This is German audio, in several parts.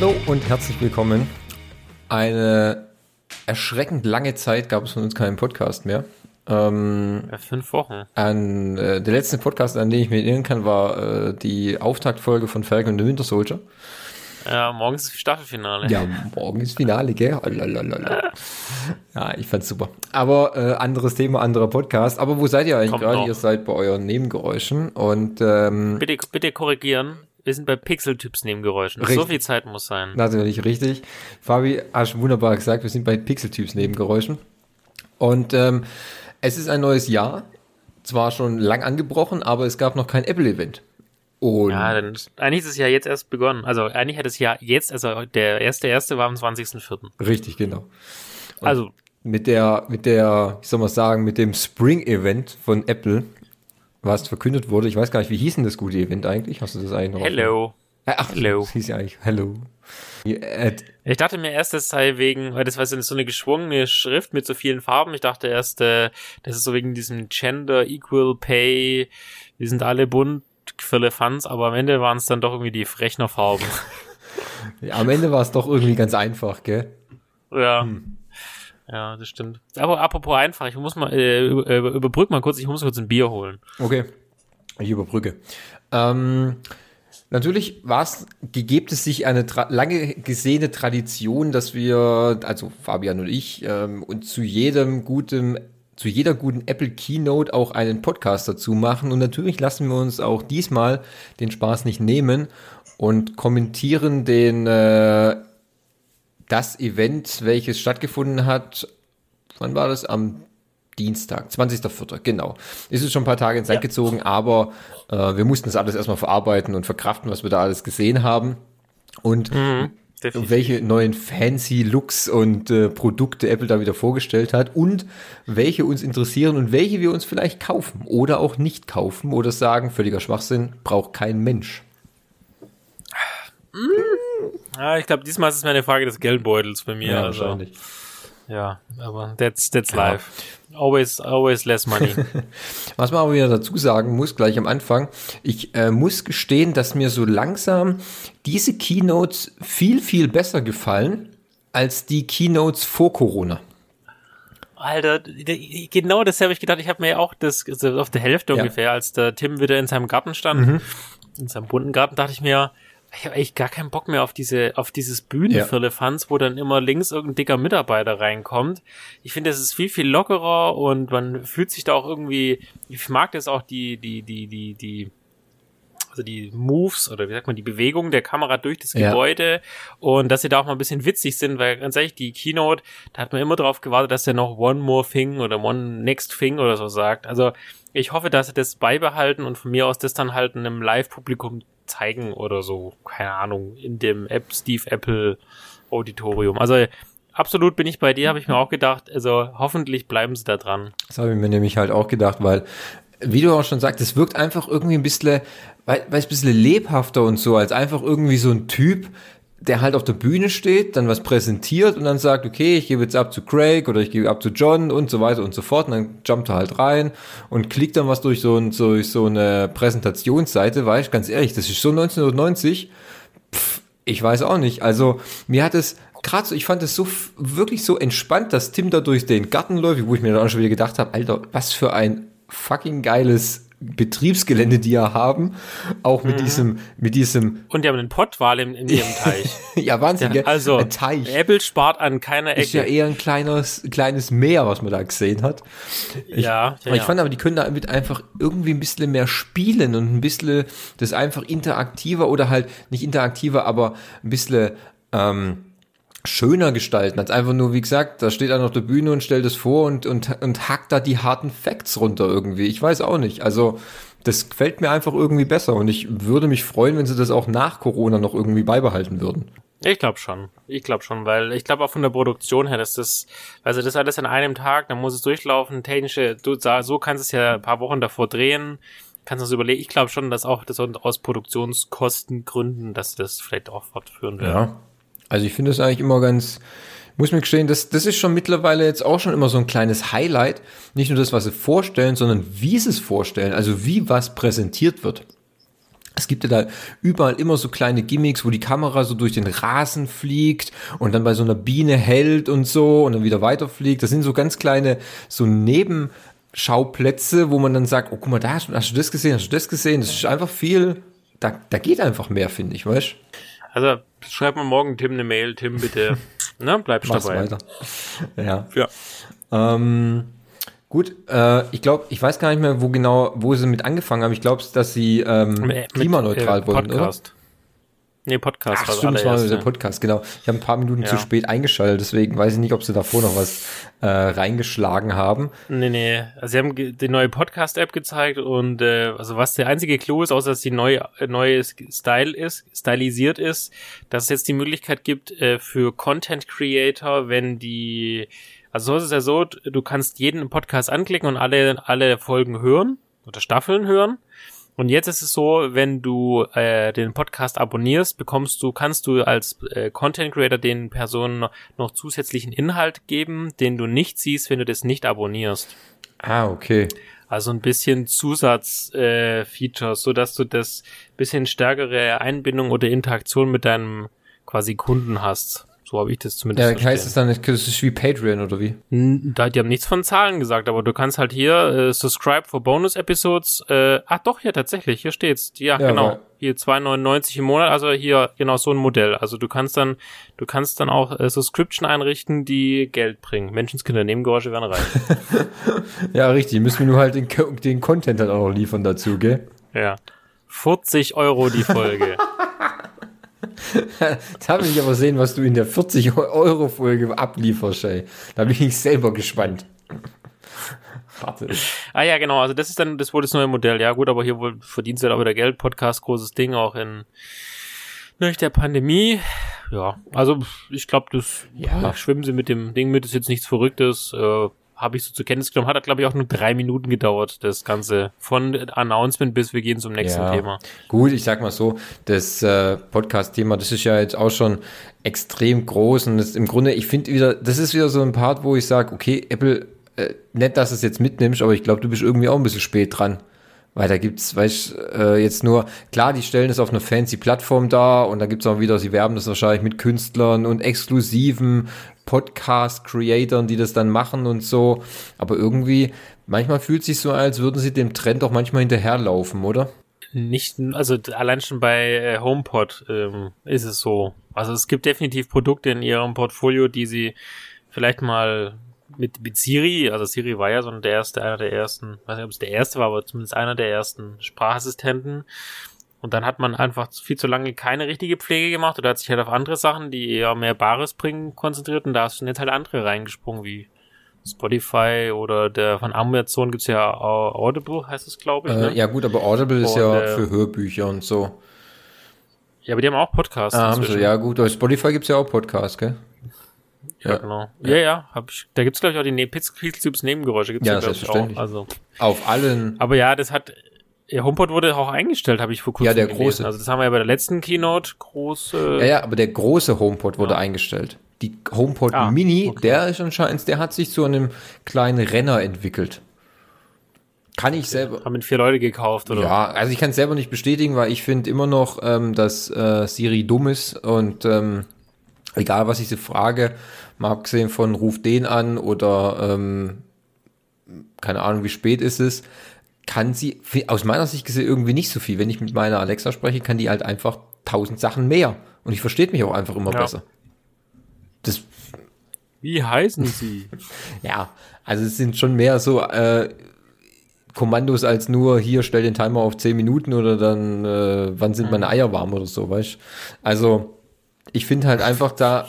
Hallo und herzlich willkommen. Eine erschreckend lange Zeit gab es von uns keinen Podcast mehr. Ähm, ja, fünf Wochen. An, äh, der letzte Podcast, an den ich mich erinnern kann, war äh, die Auftaktfolge von Falcon und the Winter Soldier. Ja, morgen ist Staffelfinale. Ja, morgen ist Finale, gell? ja, ich fand's super. Aber äh, anderes Thema, anderer Podcast. Aber wo seid ihr eigentlich gerade? Ihr seid bei euren Nebengeräuschen und ähm, bitte, bitte korrigieren. Wir sind bei Pixeltyps Nebengeräuschen. Richtig. So viel Zeit muss sein. Natürlich, richtig. Fabi, hast wunderbar gesagt, wir sind bei Pixeltyps Nebengeräuschen. Und ähm, es ist ein neues Jahr. Zwar schon lang angebrochen, aber es gab noch kein Apple-Event. Und ja, dann eigentlich ist es ja jetzt erst begonnen. Also eigentlich hat es ja jetzt, also der erste erste war am 20.04. Richtig, genau. Und also mit der, mit der, ich soll mal sagen, mit dem Spring-Event von Apple, was verkündet wurde, ich weiß gar nicht, wie hieß denn das gute Event eigentlich? Hast du das eigentlich noch? Hello. Ach, Hello. Das hieß ja eigentlich Hello. Ich dachte mir erst, das sei wegen, weil das war so eine geschwungene Schrift mit so vielen Farben. Ich dachte erst, äh, das ist so wegen diesem Gender Equal Pay. Wir sind alle bunt Firlefanz, aber am Ende waren es dann doch irgendwie die Rechnerfarben. ja, am Ende war es doch irgendwie ganz einfach, gell? Ja. Hm. Ja, das stimmt. Aber apropos einfach, ich muss mal, äh, überbrück mal kurz, ich muss kurz ein Bier holen. Okay. Ich überbrücke. Ähm, natürlich war es, gegebt es sich eine lange gesehene Tradition, dass wir, also Fabian und ich, ähm, uns zu jedem guten zu jeder guten Apple Keynote auch einen Podcast dazu machen. Und natürlich lassen wir uns auch diesmal den Spaß nicht nehmen und kommentieren den äh, das Event, welches stattgefunden hat. Wann war das? Am Dienstag, 20.04. Genau. Ist es schon ein paar Tage ins Land ja. gezogen, aber äh, wir mussten das alles erstmal verarbeiten und verkraften, was wir da alles gesehen haben. Und mhm. Definitiv. welche neuen fancy Looks und äh, Produkte Apple da wieder vorgestellt hat und welche uns interessieren und welche wir uns vielleicht kaufen oder auch nicht kaufen oder sagen, völliger Schwachsinn, braucht kein Mensch. Ja, ich glaube, diesmal ist es mir eine Frage des Geldbeutels bei mir. Ja, also. wahrscheinlich. Ja, aber that's, that's ja. life. Always, always less money. Was man aber wieder dazu sagen muss, gleich am Anfang, ich äh, muss gestehen, dass mir so langsam diese Keynotes viel, viel besser gefallen als die Keynotes vor Corona. Alter, genau das habe ich gedacht. Ich habe mir ja auch das also auf der Hälfte ja. ungefähr, als der Tim wieder in seinem Garten stand, mhm. in seinem bunten Garten, dachte ich mir, ich habe eigentlich gar keinen Bock mehr auf diese, auf dieses Bühnenfirlefanz, ja. wo dann immer links irgendein dicker Mitarbeiter reinkommt. Ich finde, es ist viel, viel lockerer und man fühlt sich da auch irgendwie, ich mag das auch die, die, die, die, die, also die Moves oder wie sagt man, die Bewegung der Kamera durch das ja. Gebäude und dass sie da auch mal ein bisschen witzig sind, weil ganz ehrlich, die Keynote, da hat man immer drauf gewartet, dass der noch One More Thing oder One Next Thing oder so sagt. Also ich hoffe, dass sie das beibehalten und von mir aus das dann halt einem Live-Publikum zeigen oder so, keine Ahnung, in dem App Steve Apple Auditorium. Also absolut bin ich bei dir, habe ich mir auch gedacht. Also hoffentlich bleiben sie da dran. Das habe ich mir nämlich halt auch gedacht, weil, wie du auch schon sagst, es wirkt einfach irgendwie ein bisschen, weil, weil es ein bisschen lebhafter und so, als einfach irgendwie so ein Typ, der halt auf der Bühne steht, dann was präsentiert und dann sagt, okay, ich gebe jetzt ab zu Craig oder ich gebe ab zu John und so weiter und so fort. Und dann jumpt er halt rein und klickt dann was durch so, ein, so, so eine Präsentationsseite, weil ich ganz ehrlich, das ist so 1990. Pff, ich weiß auch nicht. Also mir hat es gerade so, ich fand es so wirklich so entspannt, dass Tim da durch den Garten läuft, wo ich mir dann auch schon wieder gedacht habe, Alter, was für ein fucking geiles Betriebsgelände, die ja haben, auch mit mhm. diesem, mit diesem. Und die haben einen Pottwal in, in ihrem Teich. ja, Wahnsinn, ja, Also, ein Teich. Apple spart an keiner Ecke. Ist ja eher ein kleines, kleines Meer, was man da gesehen hat. Ich, ja, ja, Ich fand aber, die können damit einfach irgendwie ein bisschen mehr spielen und ein bisschen das einfach interaktiver oder halt nicht interaktiver, aber ein bisschen, ähm, schöner gestalten, als einfach nur, wie gesagt, da steht einer auf der Bühne und stellt es vor und, und, und hackt da die harten Facts runter irgendwie. Ich weiß auch nicht. Also, das gefällt mir einfach irgendwie besser und ich würde mich freuen, wenn sie das auch nach Corona noch irgendwie beibehalten würden. Ich glaube schon. Ich glaube schon, weil ich glaube auch von der Produktion her, dass das, also das alles an einem Tag, dann muss es durchlaufen, technische, du, so kannst es ja ein paar Wochen davor drehen, kannst du das überlegen. Ich glaube schon, dass auch das aus Produktionskostengründen, dass das vielleicht auch fortführen wird. Ja, also ich finde es eigentlich immer ganz, muss mir gestehen, das, das ist schon mittlerweile jetzt auch schon immer so ein kleines Highlight. Nicht nur das, was sie vorstellen, sondern wie sie es vorstellen, also wie was präsentiert wird. Es gibt ja da überall immer so kleine Gimmicks, wo die Kamera so durch den Rasen fliegt und dann bei so einer Biene hält und so und dann wieder weiterfliegt. Das sind so ganz kleine, so Nebenschauplätze, wo man dann sagt, oh guck mal, da hast, hast du das gesehen, hast du das gesehen. Das ist einfach viel, da, da geht einfach mehr, finde ich, weißt Also schreib mal morgen Tim eine Mail, Tim bitte, ne, bleibst Mach's dabei. weiter. Ja. ja. Ähm, Gut, äh, ich glaube, ich weiß gar nicht mehr, wo genau, wo sie mit angefangen haben. Ich glaube, dass sie ähm, klimaneutral mit, äh, wollen, Podcast. oder? Nee, Podcast. Ach, stimmt, das war der Podcast, genau. Ich habe ein paar Minuten ja. zu spät eingeschaltet, deswegen weiß ich nicht, ob sie davor noch was äh, reingeschlagen haben. Nee, nee. Also sie haben die neue Podcast-App gezeigt und äh, also was der einzige Clou ist, außer dass die neue neue Style ist, stylisiert ist, dass es jetzt die Möglichkeit gibt äh, für Content Creator, wenn die also so ist es ja so, du kannst jeden Podcast anklicken und alle, alle Folgen hören oder Staffeln hören. Und jetzt ist es so, wenn du äh, den Podcast abonnierst, bekommst du, kannst du als äh, Content Creator den Personen noch zusätzlichen Inhalt geben, den du nicht siehst, wenn du das nicht abonnierst. Ah, okay. Also ein bisschen Zusatzfeatures, äh, so dass du das bisschen stärkere Einbindung oder Interaktion mit deinem quasi Kunden hast. So habe ich das zumindest Ja, verstehen. heißt es dann, das ist wie Patreon oder wie? Da, die haben nichts von Zahlen gesagt, aber du kannst halt hier äh, subscribe for Bonus Episodes. Äh, ach doch, hier tatsächlich, hier steht's. Ja, ja genau. Hier 2,99 im Monat, also hier genau so ein Modell. Also du kannst dann, du kannst dann auch äh, Subscription einrichten, die Geld bringen. Menschenskinder, Nebengeräusche werden rein. ja, richtig. Müssen wir nur halt den, den Content halt auch noch liefern dazu, gell? Ja. 40 Euro die Folge. da will ich aber sehen, was du in der 40-Euro-Folge ablieferst, ey. Da bin ich selber gespannt. Warte. Ah ja, genau, also das ist dann das wohl das neue Modell. Ja gut, aber hier wohl verdienst du halt auch wieder Geld. Podcast, großes Ding, auch in durch der Pandemie. Ja, also ich glaube, das ja. schwimmen sie mit dem Ding mit, ist jetzt nichts Verrücktes. Äh, habe ich so zur Kenntnis genommen. Hat, glaube ich, auch nur drei Minuten gedauert, das Ganze. Von Announcement bis wir gehen zum nächsten ja, Thema. Gut, ich sag mal so, das äh, Podcast-Thema, das ist ja jetzt auch schon extrem groß und das im Grunde, ich finde wieder, das ist wieder so ein Part, wo ich sage, okay, Apple, äh, nett, dass du es jetzt mitnimmst, aber ich glaube, du bist irgendwie auch ein bisschen spät dran. Weil da gibt's, weißt äh, jetzt nur, klar, die stellen es auf einer fancy Plattform da und da gibt's auch wieder, sie werben das wahrscheinlich mit Künstlern und exklusiven Podcast-Creatoren, die das dann machen und so. Aber irgendwie, manchmal fühlt es sich so als würden sie dem Trend auch manchmal hinterherlaufen, oder? Nicht, also allein schon bei äh, HomePod ähm, ist es so. Also es gibt definitiv Produkte in ihrem Portfolio, die sie vielleicht mal mit, mit Siri, also Siri war ja so der erste, einer der ersten, weiß nicht, ob es der erste war, aber zumindest einer der ersten Sprachassistenten. Und dann hat man einfach viel zu lange keine richtige Pflege gemacht oder hat sich halt auf andere Sachen, die eher mehr Bares bringen, konzentriert und da hast du jetzt halt andere reingesprungen, wie Spotify oder der von Amazon gibt's ja Audible, heißt es, glaube ich. Ne? Äh, ja gut, aber Audible ist ja äh, für Hörbücher und so. Ja, aber die haben auch Podcasts. Ah, haben sie, ja gut, aber Spotify gibt's ja auch Podcasts, gell? Ja, ja, genau. Ja, ja, hab ich. Da gibt's glaube ich auch die ne Pixels Nebengeräusche. Gibt's ja, ja selbstverständlich. Auch, also. Auf allen. Aber ja, das hat ja, HomePod wurde auch eingestellt, habe ich vor kurzem Ja, der gelesen. große. Also das haben wir ja bei der letzten Keynote groß. Äh ja, ja, aber der große HomePod wurde ja. eingestellt. Die HomePod ah, Mini, okay. der ist anscheinend, der hat sich zu einem kleinen Renner entwickelt. Kann ich selber. Haben vier Leute gekauft, oder? Ja, also ich kann es selber nicht bestätigen, weil ich finde immer noch, ähm, dass äh, Siri dumm ist und ähm, egal was ich sie frage, mal abgesehen von ruf den an oder ähm, keine Ahnung, wie spät ist es, kann sie, aus meiner Sicht gesehen, irgendwie nicht so viel. Wenn ich mit meiner Alexa spreche, kann die halt einfach tausend Sachen mehr. Und ich verstehe mich auch einfach immer ja. besser. Das. Wie heißen sie? ja, also es sind schon mehr so äh, Kommandos als nur hier stell den Timer auf zehn Minuten oder dann äh, wann sind meine Eier warm oder so, weißt Also ich finde halt einfach da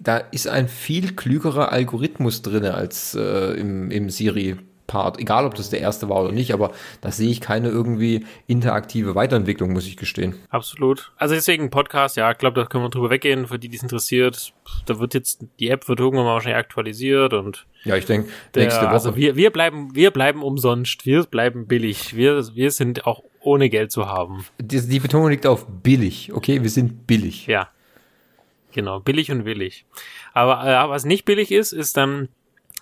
da ist ein viel klügerer Algorithmus drinne als äh, im, im Siri Part, egal ob das der erste war oder nicht, aber da sehe ich keine irgendwie interaktive Weiterentwicklung, muss ich gestehen. Absolut. Also deswegen Podcast, ja, ich glaube, da können wir drüber weggehen, für die, die es interessiert. Da wird jetzt, die App wird irgendwann mal wahrscheinlich aktualisiert und ja, ich denke, nächste Woche. Also wir, wir bleiben, wir bleiben umsonst, wir bleiben billig, wir, wir sind auch ohne Geld zu haben. Die, die Betonung liegt auf billig, okay? Wir sind billig. Ja. Genau, billig und willig. Aber äh, was nicht billig ist, ist dann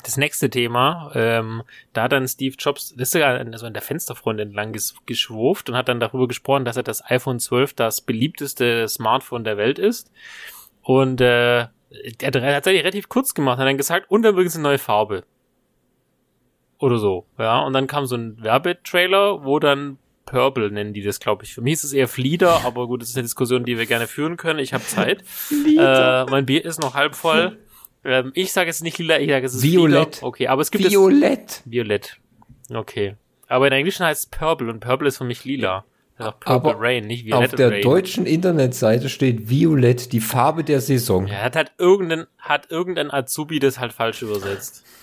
das nächste Thema, ähm, da hat dann Steve Jobs, das ist sogar also an der Fensterfront entlang ges geschwurft und hat dann darüber gesprochen, dass er das iPhone 12 das beliebteste Smartphone der Welt ist. Und äh, er hat tatsächlich relativ kurz gemacht, hat dann gesagt, und dann übrigens eine neue Farbe. Oder so, ja. Und dann kam so ein Werbetrailer, wo dann Purple nennen die das, glaube ich. Für mich ist es eher Flieder, aber gut, das ist eine Diskussion, die wir gerne führen können. Ich habe Zeit. äh, mein Bier ist noch halb voll. Ähm, ich sage es nicht lila, ich sage es ist Violett. Flieder. Okay, aber es gibt Violett. Es, Violett. Okay. Aber in Englischen heißt es Purple und Purple ist für mich lila. Auch Aber Purple Rain, nicht Violett Auf der Rain. deutschen Internetseite steht Violett, die Farbe der Saison. Ja, hat halt irgendein, hat irgendein Azubi das halt falsch übersetzt.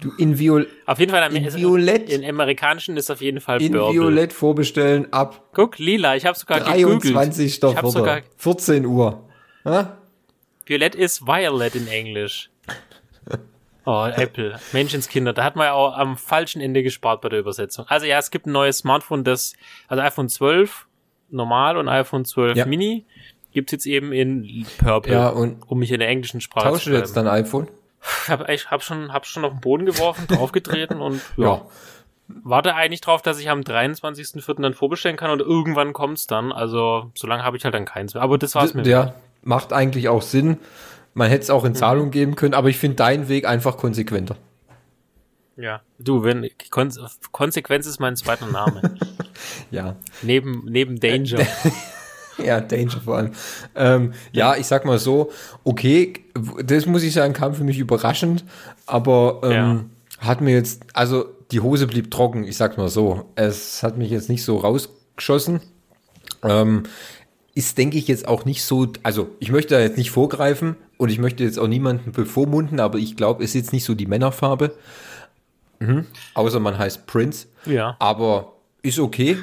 Du in, Viol Auf jeden Fall, In ist- Violett. In amerikanischen ist auf jeden Fall in Purple. Violett vorbestellen ab Guck, lila, ich habe sogar gegoogelt. 23. Ich hab sogar, Viertel, 14 Uhr. Ha? Violett ist Violet in Englisch. Oh, Apple. Menschenskinder. Da hat man ja auch am falschen Ende gespart bei der Übersetzung. Also ja, es gibt ein neues Smartphone, das, also iPhone 12 normal und iPhone 12 Ja. Mini gibt's jetzt eben in Purple. Ja, und um mich in der englischen Sprache tausche zu jetzt bleiben. dein iPhone? Ich hab, ich hab schon, hab schon auf den Boden geworfen, draufgetreten und ja. Ja. Warte eigentlich drauf, dass ich am 23.04. dann vorbestellen kann und irgendwann kommt's dann. Also, solange habe ich halt dann keins mehr. Aber das war's mir. Ja, macht eigentlich auch Sinn. Man hätte es auch in Zahlung geben können, aber ich finde deinen Weg einfach konsequenter. Ja. Du, wenn, Kon Konsequenz ist mein zweiter Name. Ja. neben, neben Danger. Ja, Danger vor allem. Ähm, ja, ich sag mal so, okay, das muss ich sagen, kam für mich überraschend, aber ähm, hat mir jetzt, also die Hose blieb trocken, ich sag's mal so. Es hat mich jetzt nicht so rausgeschossen. Ähm, ist, denke ich, jetzt auch nicht so, also ich möchte da jetzt nicht vorgreifen und ich möchte jetzt auch niemanden bevormunden, aber ich glaube, es ist jetzt nicht so die Männerfarbe. Mhm. Außer man heißt Prince. Ja. Aber ist okay.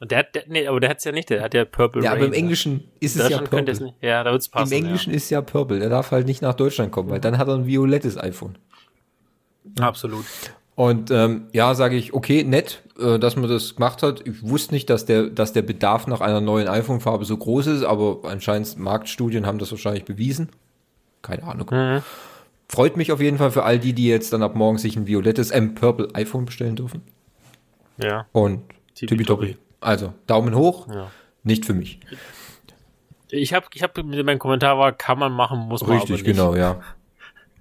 Und der hat, der, nee, aber der hat's ja nicht, der hat ja Purple Ja, Rain. aber im Englischen ist es ja könnte es Purple. nicht. Ja, da wird's passen. Im Englischen ist ja Purple. Der darf halt nicht nach Deutschland kommen, weil dann hat er ein violettes iPhone. ja. Absolut. Und ähm, ja, sage ich, okay, nett, äh, dass man das gemacht hat. Ich wusste nicht, dass der, dass der Bedarf nach einer neuen iPhone-Farbe so groß ist, aber anscheinend Marktstudien haben das wahrscheinlich bewiesen. Keine Ahnung. Mhm. Freut mich auf jeden Fall für all die, die jetzt dann ab morgen sich ein violettes, ähm, Purple iPhone bestellen dürfen. Ja. Und Tippitoppi. Also, Daumen hoch, Ja. nicht für mich. Ich habe, ich habe, mein Kommentar war, kann man machen, muss man aber Richtig, nicht. genau, ja.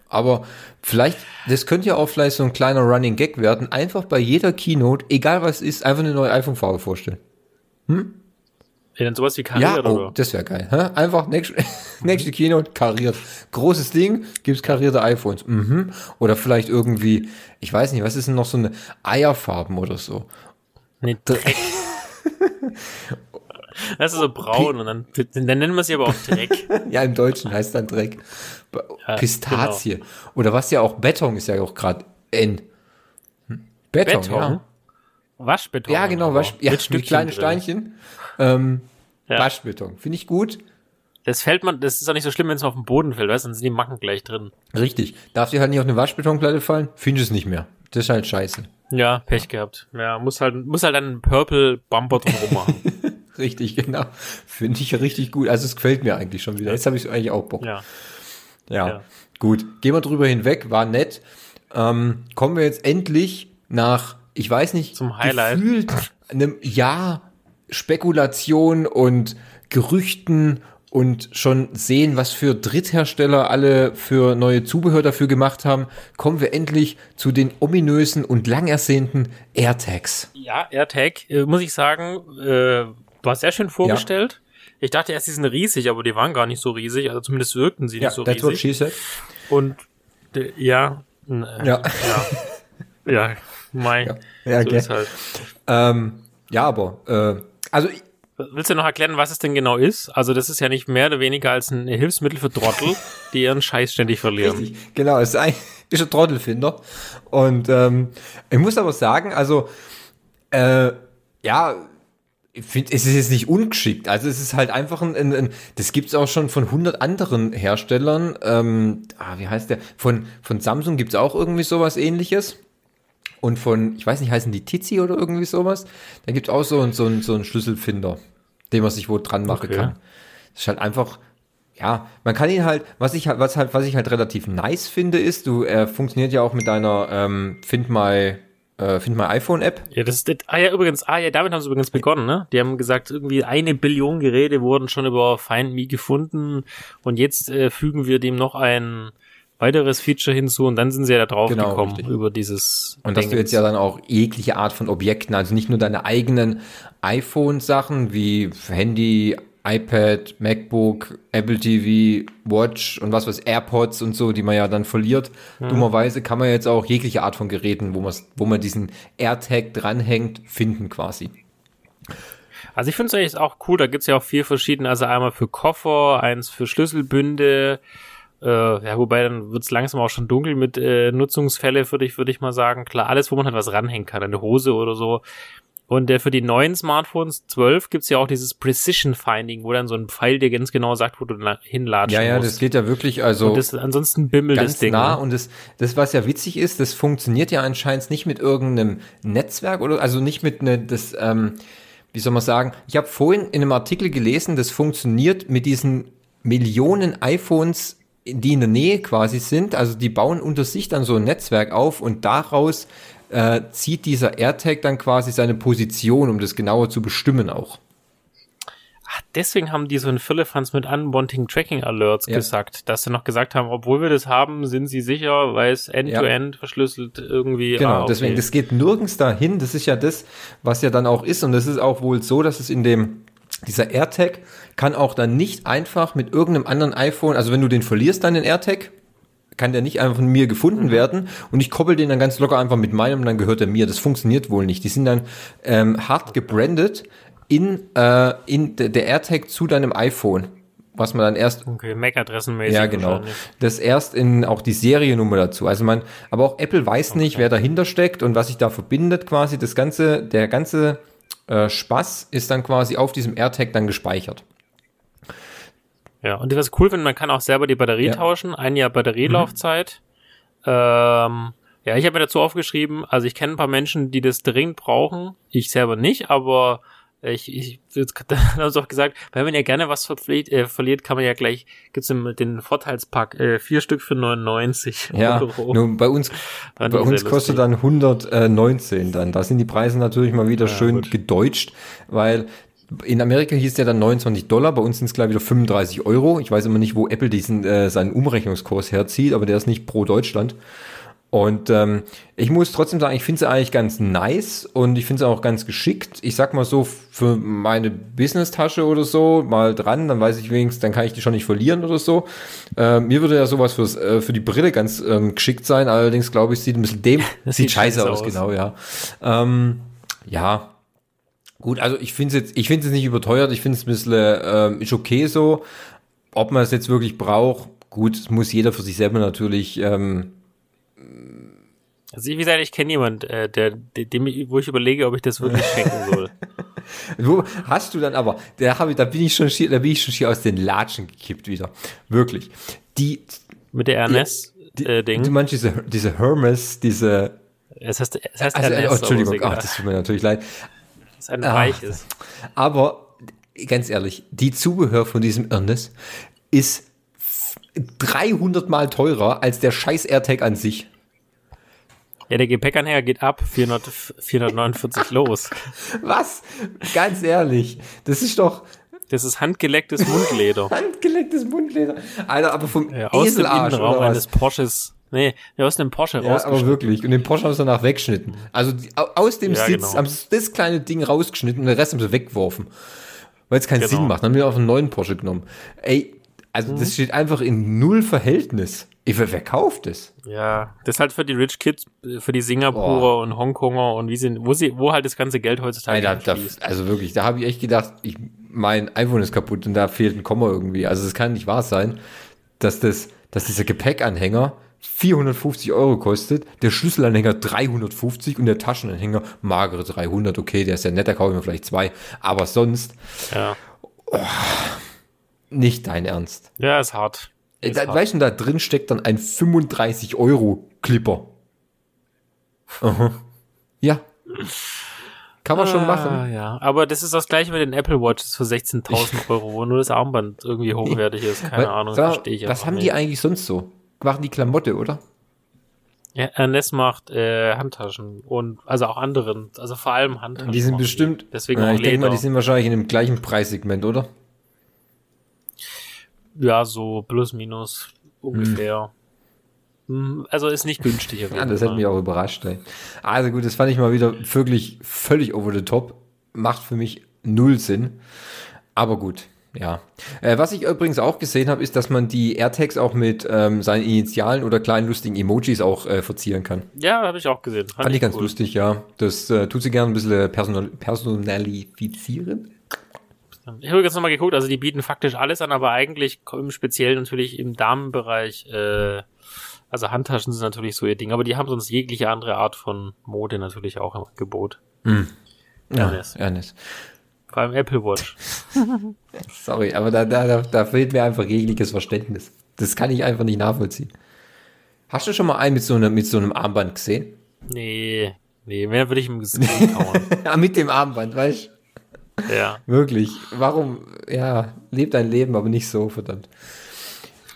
Aber vielleicht, das könnte ja auch vielleicht so ein kleiner Running Gag werden. Einfach bei jeder Keynote, egal was ist, einfach eine neue iPhone-Farbe vorstellen. Ja, dann sowas wie Ja, kariert oh, oder? das wäre geil. Hä? Einfach nächste, nächste Keynote kariert. Großes Ding, gibt's karierte iPhones. Mhm. Oder vielleicht irgendwie, ich weiß nicht, was ist denn noch so eine Eierfarben oder so? Nee, Dreck. Das ist so braun und dann, dann nennen wir sie aber auch Dreck. Ja, im Deutschen heißt dann Dreck. Ja, Pistazie. genau. Oder was ja auch Beton ist ja auch gerade N. Hm? Beton, Beton? ja. Waschbeton. Ja, genau, Wasch, ja, mit mit Stückchen kleine drin. Steinchen. Ähm, Ja. Waschbeton. Finde ich gut. Das fällt man, das ist auch nicht so schlimm, wenn es auf den Boden fällt, weißt du, dann sind die Macken gleich drin. Richtig. Darf dir halt nicht auf eine Waschbetonplatte fallen? Finde ich es nicht mehr. Das ist halt scheiße. Ja, Pech gehabt. Ja, muss halt, muss halt einen Purple Bumper drumherum machen. Richtig, genau. Finde ich richtig gut. Also es gefällt mir eigentlich schon wieder. Jetzt habe ich eigentlich auch Bock. ja. Ja. Ja. Gut. Gehen wir drüber hinweg. War nett. Ähm, kommen wir jetzt endlich nach, ich weiß nicht, Zum Highlight. gefühlt einem Jahr Spekulation und Gerüchten und schon sehen, was für Dritthersteller alle für neue Zubehör dafür gemacht haben, kommen wir endlich zu den ominösen und lang ersehnten AirTags. Ja, AirTag, äh, muss ich sagen, äh, war sehr schön vorgestellt. Ich dachte erst, die sind riesig, aber die waren gar nicht so riesig. Also zumindest wirkten sie nicht so that's what riesig. she said. Und äh, ja, äh, Ja. ja, ja, mein, Ja, ja, so halt. Ähm, ja, aber, äh, also Willst du noch erklären, was es denn genau ist? Also das ist ja nicht mehr oder weniger als ein Hilfsmittel für Trottel, die ihren Scheiß ständig verlieren. Richtig, genau, es ist ein, ist ein Trottelfinder. Und ähm, ich muss aber sagen, also, äh, ja, ich finde, es ist jetzt nicht ungeschickt. Also es ist halt einfach ein, ein, ein das gibt's auch schon von 100 anderen Herstellern. Ähm, ah, wie heißt der? Von, von Samsung gibt's auch irgendwie sowas ähnliches. Und von, ich weiß nicht, heißen die Tizi oder irgendwie sowas. Da gibt's auch so, ein- so, ein- so einen Schlüsselfinder, den man sich wo dran machen Okay. kann. Das ist halt einfach, ja, man kann ihn halt, was ich halt, was halt, was ich halt relativ nice finde, ist, du, er funktioniert ja auch mit deiner ähm, Find My äh, Find My iPhone App. Ja, das ist, ah ja, übrigens, ah ja, damit haben sie übrigens begonnen, ne? Die haben gesagt, irgendwie eine Billion Geräte wurden schon über Find Me gefunden und jetzt äh, fügen wir dem noch ein weiteres Feature hinzu und dann sind sie ja da drauf genau, gekommen richtig. über dieses. Und dass du jetzt ja dann auch jegliche Art von Objekten, also nicht nur deine eigenen iPhone-Sachen wie Handy, iPad, MacBook, Apple TV, Watch und was was AirPods und so, die man ja dann verliert. Mhm. Dummerweise kann man jetzt auch jegliche Art von Geräten, wo man wo man diesen AirTag dranhängt, finden quasi. Also ich finde es eigentlich auch cool, da gibt's ja auch vier verschiedene, also einmal für Koffer, eins für Schlüsselbünde, äh, ja, wobei dann wird's langsam auch schon dunkel mit äh, Nutzungsfälle, würde ich, würde ich mal sagen. Klar, alles, wo man halt was ranhängen kann, eine Hose oder so, und äh, für die neuen Smartphones 12 gibt's ja auch dieses Precision Finding, wo dann so ein Pfeil dir ganz genau sagt, wo du hinlatschen Ja, ja, musst. das geht ja wirklich, also. Und das, ansonsten bimmelt ganz das Ding. nah. Ne? Und das, das, was ja witzig ist, das funktioniert ja anscheinend nicht mit irgendeinem Netzwerk oder, also nicht mit ne, das, ähm, wie soll man sagen, ich habe vorhin in einem Artikel gelesen, das funktioniert mit diesen Millionen iPhones die in der Nähe quasi sind, also die bauen unter sich dann so ein Netzwerk auf und daraus äh, zieht dieser AirTag dann quasi seine Position, um das genauer zu bestimmen auch. Ach, deswegen haben die so ein Firlefanz mit Unwanting Tracking Alerts ja. gesagt, dass sie noch gesagt haben, obwohl wir das haben, sind sie sicher, weil es end-to-end ja. verschlüsselt irgendwie. Genau, ah, okay. deswegen, das geht nirgends dahin. Das ist ja das, was ja dann auch ist. Und das ist auch wohl so, dass es in dem, dieser AirTag kann auch dann nicht einfach mit irgendeinem anderen iPhone, also wenn du den verlierst, dann den AirTag, kann der nicht einfach von mir gefunden mhm. werden und ich koppel den dann ganz locker einfach mit meinem und dann gehört er mir. Das funktioniert wohl nicht. Die sind dann ähm, hart gebrandet in, äh, in der AirTag zu deinem iPhone was man dann erst okay MAC-Adressenmäßig ja genau das erst in auch die Seriennummer dazu also man aber auch Apple weiß okay. nicht wer dahinter steckt und was sich da verbindet quasi das ganze der ganze äh, Spaß ist dann quasi auf diesem AirTag dann gespeichert ja, und das ist cool, wenn man kann auch selber die Batterie ja. tauschen, ein Jahr Batterielaufzeit. Mhm. Ähm, ja, ich habe mir dazu aufgeschrieben, also ich kenne ein paar Menschen, die das dringend brauchen, ich selber nicht, aber ich, ich habe auch gesagt, weil man ja gerne was verfliegt, äh, verliert, kann man ja gleich, gibt's den Vorteilspack, äh, vier Stück für 99 ja, Euro. Nun, bei uns, bei uns kostet dann 119 dann. Da sind die Preise natürlich mal wieder ja, schön gut. gedeutscht, weil in Amerika hieß der dann 29 Dollar, bei uns sind es gleich wieder 35 Euro. Ich weiß immer nicht, wo Apple diesen äh, seinen Umrechnungskurs herzieht, aber der ist nicht pro Deutschland. Und ähm, ich muss trotzdem sagen, ich finde es eigentlich ganz nice und ich finde es auch ganz geschickt. Ich sag mal so, für meine Business-Tasche oder so mal dran, dann weiß ich wenigstens, dann kann ich die schon nicht verlieren oder so. Äh, mir würde ja sowas fürs, äh, für die Brille ganz ähm, geschickt sein, allerdings glaube ich, sieht ein bisschen dem, das sieht scheiße aus, aus, genau, ja. Ähm, ja, Gut, also ich finde es jetzt, ich finde es nicht überteuert, ich finde es ein bisschen, ähm, ist okay so. Ob man es jetzt wirklich braucht, gut, muss jeder für sich selber natürlich. Ähm, also wie gesagt, ich kenne jemand, äh, der, dem, wo ich überlege, ob ich das wirklich schenken soll. wo hast du dann aber, da habe ich, da bin ich schon schier, da bin ich schon schier aus den Latschen gekippt wieder. Wirklich. Die mit der RNS die, äh, meinst diese, diese Hermes, diese es heißt, es heißt also, RNS, oh, Entschuldigung, ach, das tut mir natürlich leid es ein Reich ist. Aber ganz ehrlich, die Zubehör von diesem Ernest ist 300 mal teurer als der scheiß AirTag an sich. Ja, der Gepäckanhänger geht ab 400, 449 los. Was? Ganz ehrlich, das ist doch. Das ist handgelecktes Mundleder. handgelecktes Mundleder. Alter, aber vom ja, aus Eselarsch dem Innenraum eines Porsches Nee, der aus dem Porsche ja, aber wirklich. Und den Porsche haben sie danach weggeschnitten. Also die, aus dem ja, Sitz genau. haben sie das kleine Ding rausgeschnitten und den Rest haben sie weggeworfen. Weil es keinen genau. Sinn macht. Dann haben wir auf einen neuen Porsche genommen. Ey, also mhm. das steht einfach in null Verhältnis. Ich, wer, wer kauft das? Ja, das ist halt für die Rich Kids, für die Singapurer oh. und Hongkonger und wie sind, wo sie, wo halt das ganze Geld heutzutage da, da, Also wirklich, da habe ich echt gedacht, ich, mein iPhone ist kaputt und da fehlt ein Komma irgendwie. Also es kann nicht wahr sein, dass das, dass dieser Gepäckanhänger 450 Euro kostet, der Schlüsselanhänger 350 und der Taschenanhänger magere 300. Okay, der ist ja nett, da kaufe ich mir vielleicht zwei. Aber sonst, ja. Oh, nicht dein Ernst. Ja, ist hart. Ist da, hart. Weißt du, da drin steckt dann ein 35 Euro Clipper. Aha. Ja. Kann man ah, schon machen. Ja, aber das ist das gleiche mit den Apple Watches für 16.000 Euro, wo nur das Armband irgendwie hochwertig ist. Keine Weil, Ahnung, verstehe ich Was haben nicht. die eigentlich sonst so? Machen die Klamotte, oder? Ja, Ernest macht äh, Handtaschen und also auch anderen, also vor allem Handtaschen. Die sind bestimmt, die. deswegen ja, ich denke mal, die sind wahrscheinlich in dem gleichen Preissegment, oder? Ja, so plus minus ungefähr. Hm. Also ist nicht günstig. ja, das hätte mich auch überrascht. Ey. Also gut, das fand ich mal wieder wirklich völlig over the top. Macht für mich null Sinn. Aber gut, ja. Äh, was ich übrigens auch gesehen habe, ist, dass man die AirTags auch mit ähm, seinen Initialen oder kleinen lustigen Emojis auch äh, verzieren kann. Ja, habe ich auch gesehen. Fand, Fand ich ganz cool. lustig, ja. Das äh, tut sie gerne ein bisschen personal personalifizieren. Ich habe jetzt nochmal geguckt, also die bieten faktisch alles an, aber eigentlich im Speziellen natürlich im Damenbereich, äh, also Handtaschen sind natürlich so ihr Ding, aber die haben sonst jegliche andere Art von Mode natürlich auch im Angebot. Mm. Ja, Ernest. Ernest. Vor allem Apple Watch. Sorry, aber da, da, da fehlt mir einfach jegliches Verständnis. Das kann ich einfach nicht nachvollziehen. Hast du schon mal einen mit so, einem, mit so einem Armband gesehen? Nee, nee, mehr würde ich im Gesicht hauen. ja, mit dem Armband, weißt du? Ja. Wirklich. Warum, ja, lebt dein Leben, aber nicht so, verdammt.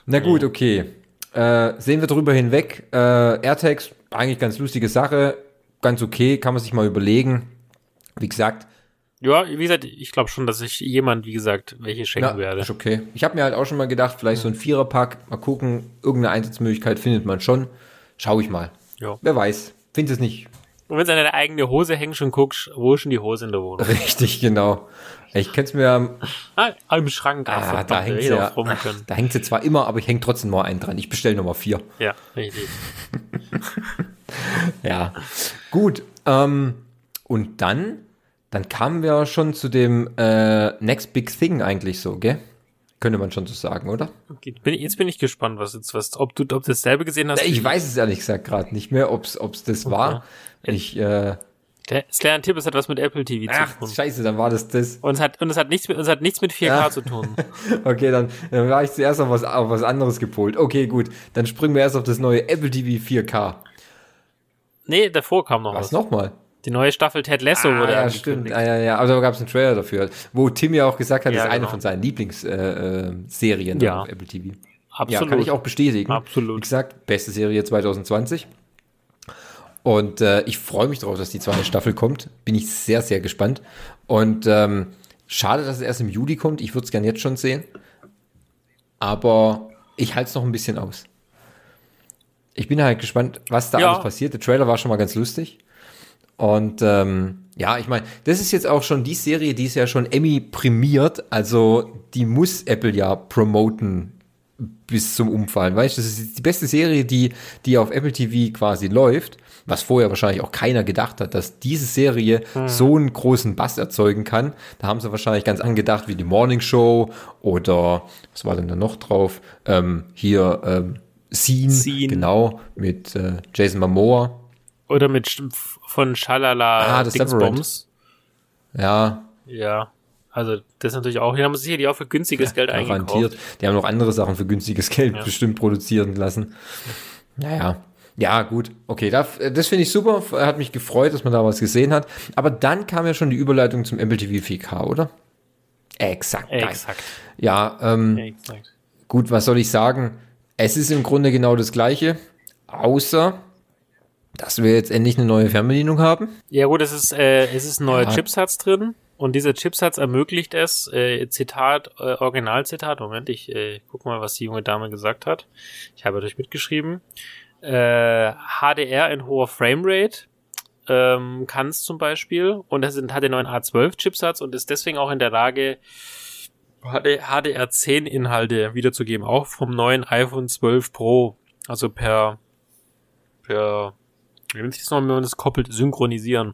Na gut, okay. Äh, sehen wir drüber hinweg. Äh, AirTags, eigentlich ganz lustige Sache. Ganz okay, kann man sich mal überlegen. Wie gesagt, ja, wie gesagt, ich glaube schon, dass ich jemand, wie gesagt, welche schenken ja, werde. Ist okay. Ich habe mir halt auch schon mal gedacht, vielleicht so ein Viererpack, mal gucken, irgendeine Einsatzmöglichkeit findet man schon. Schau ich mal. Ja. Wer weiß. Find es nicht. Und wenn du an deine eigene Hose hängst und guckst, wo ist schon die Hose in der Wohnung? Richtig, genau. Ich kenn's mir ah, im Schrank. Ah, da hängt sie ja, ach, da hängt sie zwar immer, aber ich häng trotzdem mal einen dran. Ich bestelle Nummer vier. Ja, richtig. ja, gut. Ähm, und dann dann kamen wir schon zu dem äh, Next Big Thing eigentlich so, gell? Könnte man schon so sagen, oder? Okay, bin, jetzt bin ich gespannt, was jetzt was, ob du, ob du dasselbe gesehen hast. Ich weiß es ehrlich gesagt gerade nicht mehr, ob's, ob's das okay. war. Ich, äh, der Slan Tipp, es hat was mit Apple TV Ach, zu tun. Scheiße, dann war das das. Und es hat, und es hat nichts mit, es hat nichts mit 4K ja. zu tun. okay, dann, dann war ich zuerst auf was, auf was anderes gepolt. Okay, gut. Dann springen wir erst auf das neue Apple TV 4K. Nee, davor kam noch was. Was nochmal? Die neue Staffel Ted Lasso ah, wurde ja, stimmt. Ah, ja, ja, aber da gab es einen Trailer dafür, wo Tim ja auch gesagt hat, ja, das ist genau. eine von seinen Lieblingsserien äh, äh, ja. auf Apple TV. Absolut. Ja, kann ich auch bestätigen. Absolut. Wie gesagt, beste Serie 2020. Und äh, ich freue mich darauf, dass die zweite Staffel kommt. Bin ich sehr, sehr gespannt. Und ähm, schade, dass es erst im Juli kommt. Ich würde es gern jetzt schon sehen. Aber ich halte es noch ein bisschen aus. Ich bin halt gespannt, was da ja. alles passiert. Der Trailer war schon mal ganz lustig. Und ähm, ja, ich meine, das ist jetzt auch schon die Serie, die ist ja schon Emmy prämiert, also die muss Apple ja promoten bis zum Umfallen. Weißt du, das ist die beste Serie, die, die auf Apple TV quasi läuft, was vorher wahrscheinlich auch keiner gedacht hat, dass diese Serie hm. so einen großen Bass erzeugen kann. Da haben sie wahrscheinlich ganz angedacht, wie die Morning Show oder was war denn da noch drauf? Ähm, hier ähm, Scene, Scene, genau, mit äh, Jason Momoa. Oder mit von Schalala ah, Dingsbombs. Ja. Ja. Also das ist natürlich auch, hier haben sicher die auch für günstiges ja, Geld eingekauft. Garantiert. Die haben noch andere Sachen für günstiges Geld ja. bestimmt produzieren lassen. Naja. Ja, gut. Okay, das, das finde ich super. Hat mich gefreut, dass man da was gesehen hat. Aber dann kam ja schon die Überleitung zum Apple TV 4K, oder? Exakt. Exakt. Ja, ähm, Exakt. gut, was soll ich sagen? Es ist im Grunde genau das Gleiche, außer dass wir jetzt endlich eine neue Fernbedienung haben. Ja gut, es ist, äh, es ist ein neuer ja. Chipsatz drin und dieser Chipsatz ermöglicht es, äh, Zitat, äh, Originalzitat, Moment, ich äh, guck mal, was die junge Dame gesagt hat. Ich habe euch mitgeschrieben. Äh, HDR in hoher Framerate ähm, kann es zum Beispiel und das sind, hat den neuen A12-Chipsatz und ist deswegen auch in der Lage, HDR10-Inhalte wiederzugeben, auch vom neuen iPhone 12 Pro. Also per, per nennt sich das nochmal, wenn man das koppelt, synchronisieren.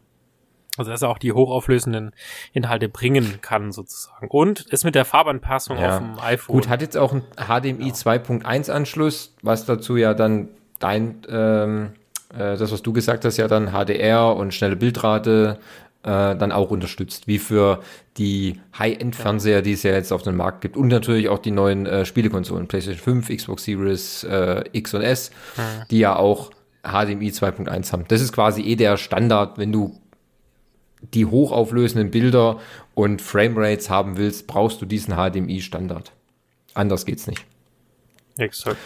Also dass er auch die hochauflösenden Inhalte bringen kann, sozusagen. Und ist mit der Farbanpassung ja. auf dem iPhone. Gut, hat jetzt auch ein HDMI ja. 2.1 Anschluss, was dazu ja dann dein, ähm, äh, das, was du gesagt hast, ja dann HDR und schnelle Bildrate äh, dann auch unterstützt, wie für die High-End-Fernseher, die es ja jetzt auf dem Markt gibt und natürlich auch die neuen äh, Spielekonsolen, PlayStation 5, Xbox Series äh, X und S, mhm. die ja auch HDMI 2.1 haben. Das ist quasi eh der Standard, wenn du die hochauflösenden Bilder und Framerates haben willst, brauchst du diesen HDMI-Standard. Anders geht's nicht. Exakt.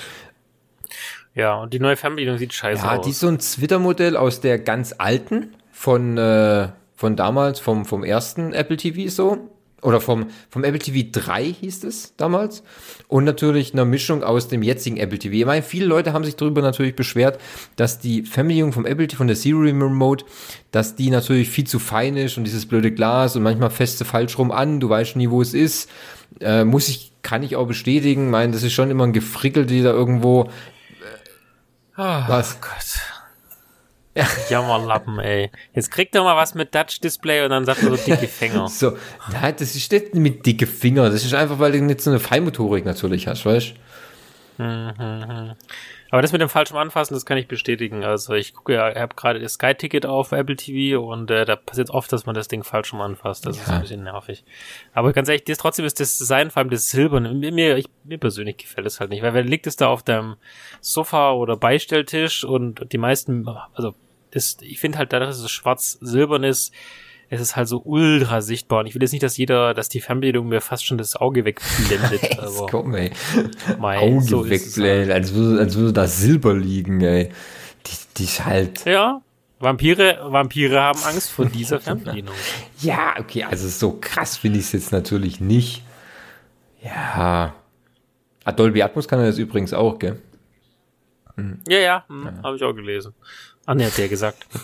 Ja, und die neue Fernbedienung sieht scheiße ja, aus. Ja, die ist so ein Twitter-Modell aus der ganz alten von, äh, von damals, vom, vom ersten Apple TV so. Oder vom, vom Apple TV 3 hieß es damals. Und natürlich eine Mischung aus dem jetzigen Apple TV. Ich meine, viele Leute haben sich darüber natürlich beschwert, dass die Fernbedienung vom Apple TV, von der Siri Remote, dass die natürlich viel zu fein ist und dieses blöde Glas und manchmal feste falsch rum an, du weißt nie, wo es ist. Äh, muss ich, kann ich auch bestätigen. Ich meine, das ist schon immer ein Gefrickel, die da irgendwo Oh, was? Gott. Ja. Jammerlappen, ey. Jetzt kriegt er mal was mit Touch-Display und dann sagt er so dicke Finger. so, nein, das ist nicht mit dicke Finger. Das ist einfach, weil du nicht so eine Feinmotorik natürlich hast, weißt du? Mhm, mhm. Aber das mit dem falschen Anfassen, das kann ich bestätigen. Also ich gucke ja, ich habe gerade das Sky-Ticket auf Apple TV und äh, da passiert oft, dass man das Ding falsch rum anfasst. Das ja. ist ein bisschen nervig. Aber ganz ehrlich, das, trotzdem ist das Design, vor allem das Silberne, mir, ich, mir persönlich gefällt es halt nicht, weil wer liegt es da auf deinem Sofa oder Beistelltisch und die meisten, also das, ich finde halt dadurch, dass es schwarz-silbern ist, es ist halt so ultra sichtbar. Und ich will jetzt nicht, dass jeder, dass die Fernbedienung mir fast schon das Auge wegblendet. aber komm, ey. Mein, Auge so wegblendet, halt. als würde, als würde da Silber liegen, ey. Die, die ist halt. Ja. Vampire, Vampire haben Angst vor dieser Fernbedienung. ja, okay, also so krass finde ich es jetzt natürlich nicht. Ja. Dolby Atmos kann er das übrigens auch, gell? Hm. Ja, ja, hm, ja. habe ich auch gelesen. Ah, ne, hat der gesagt.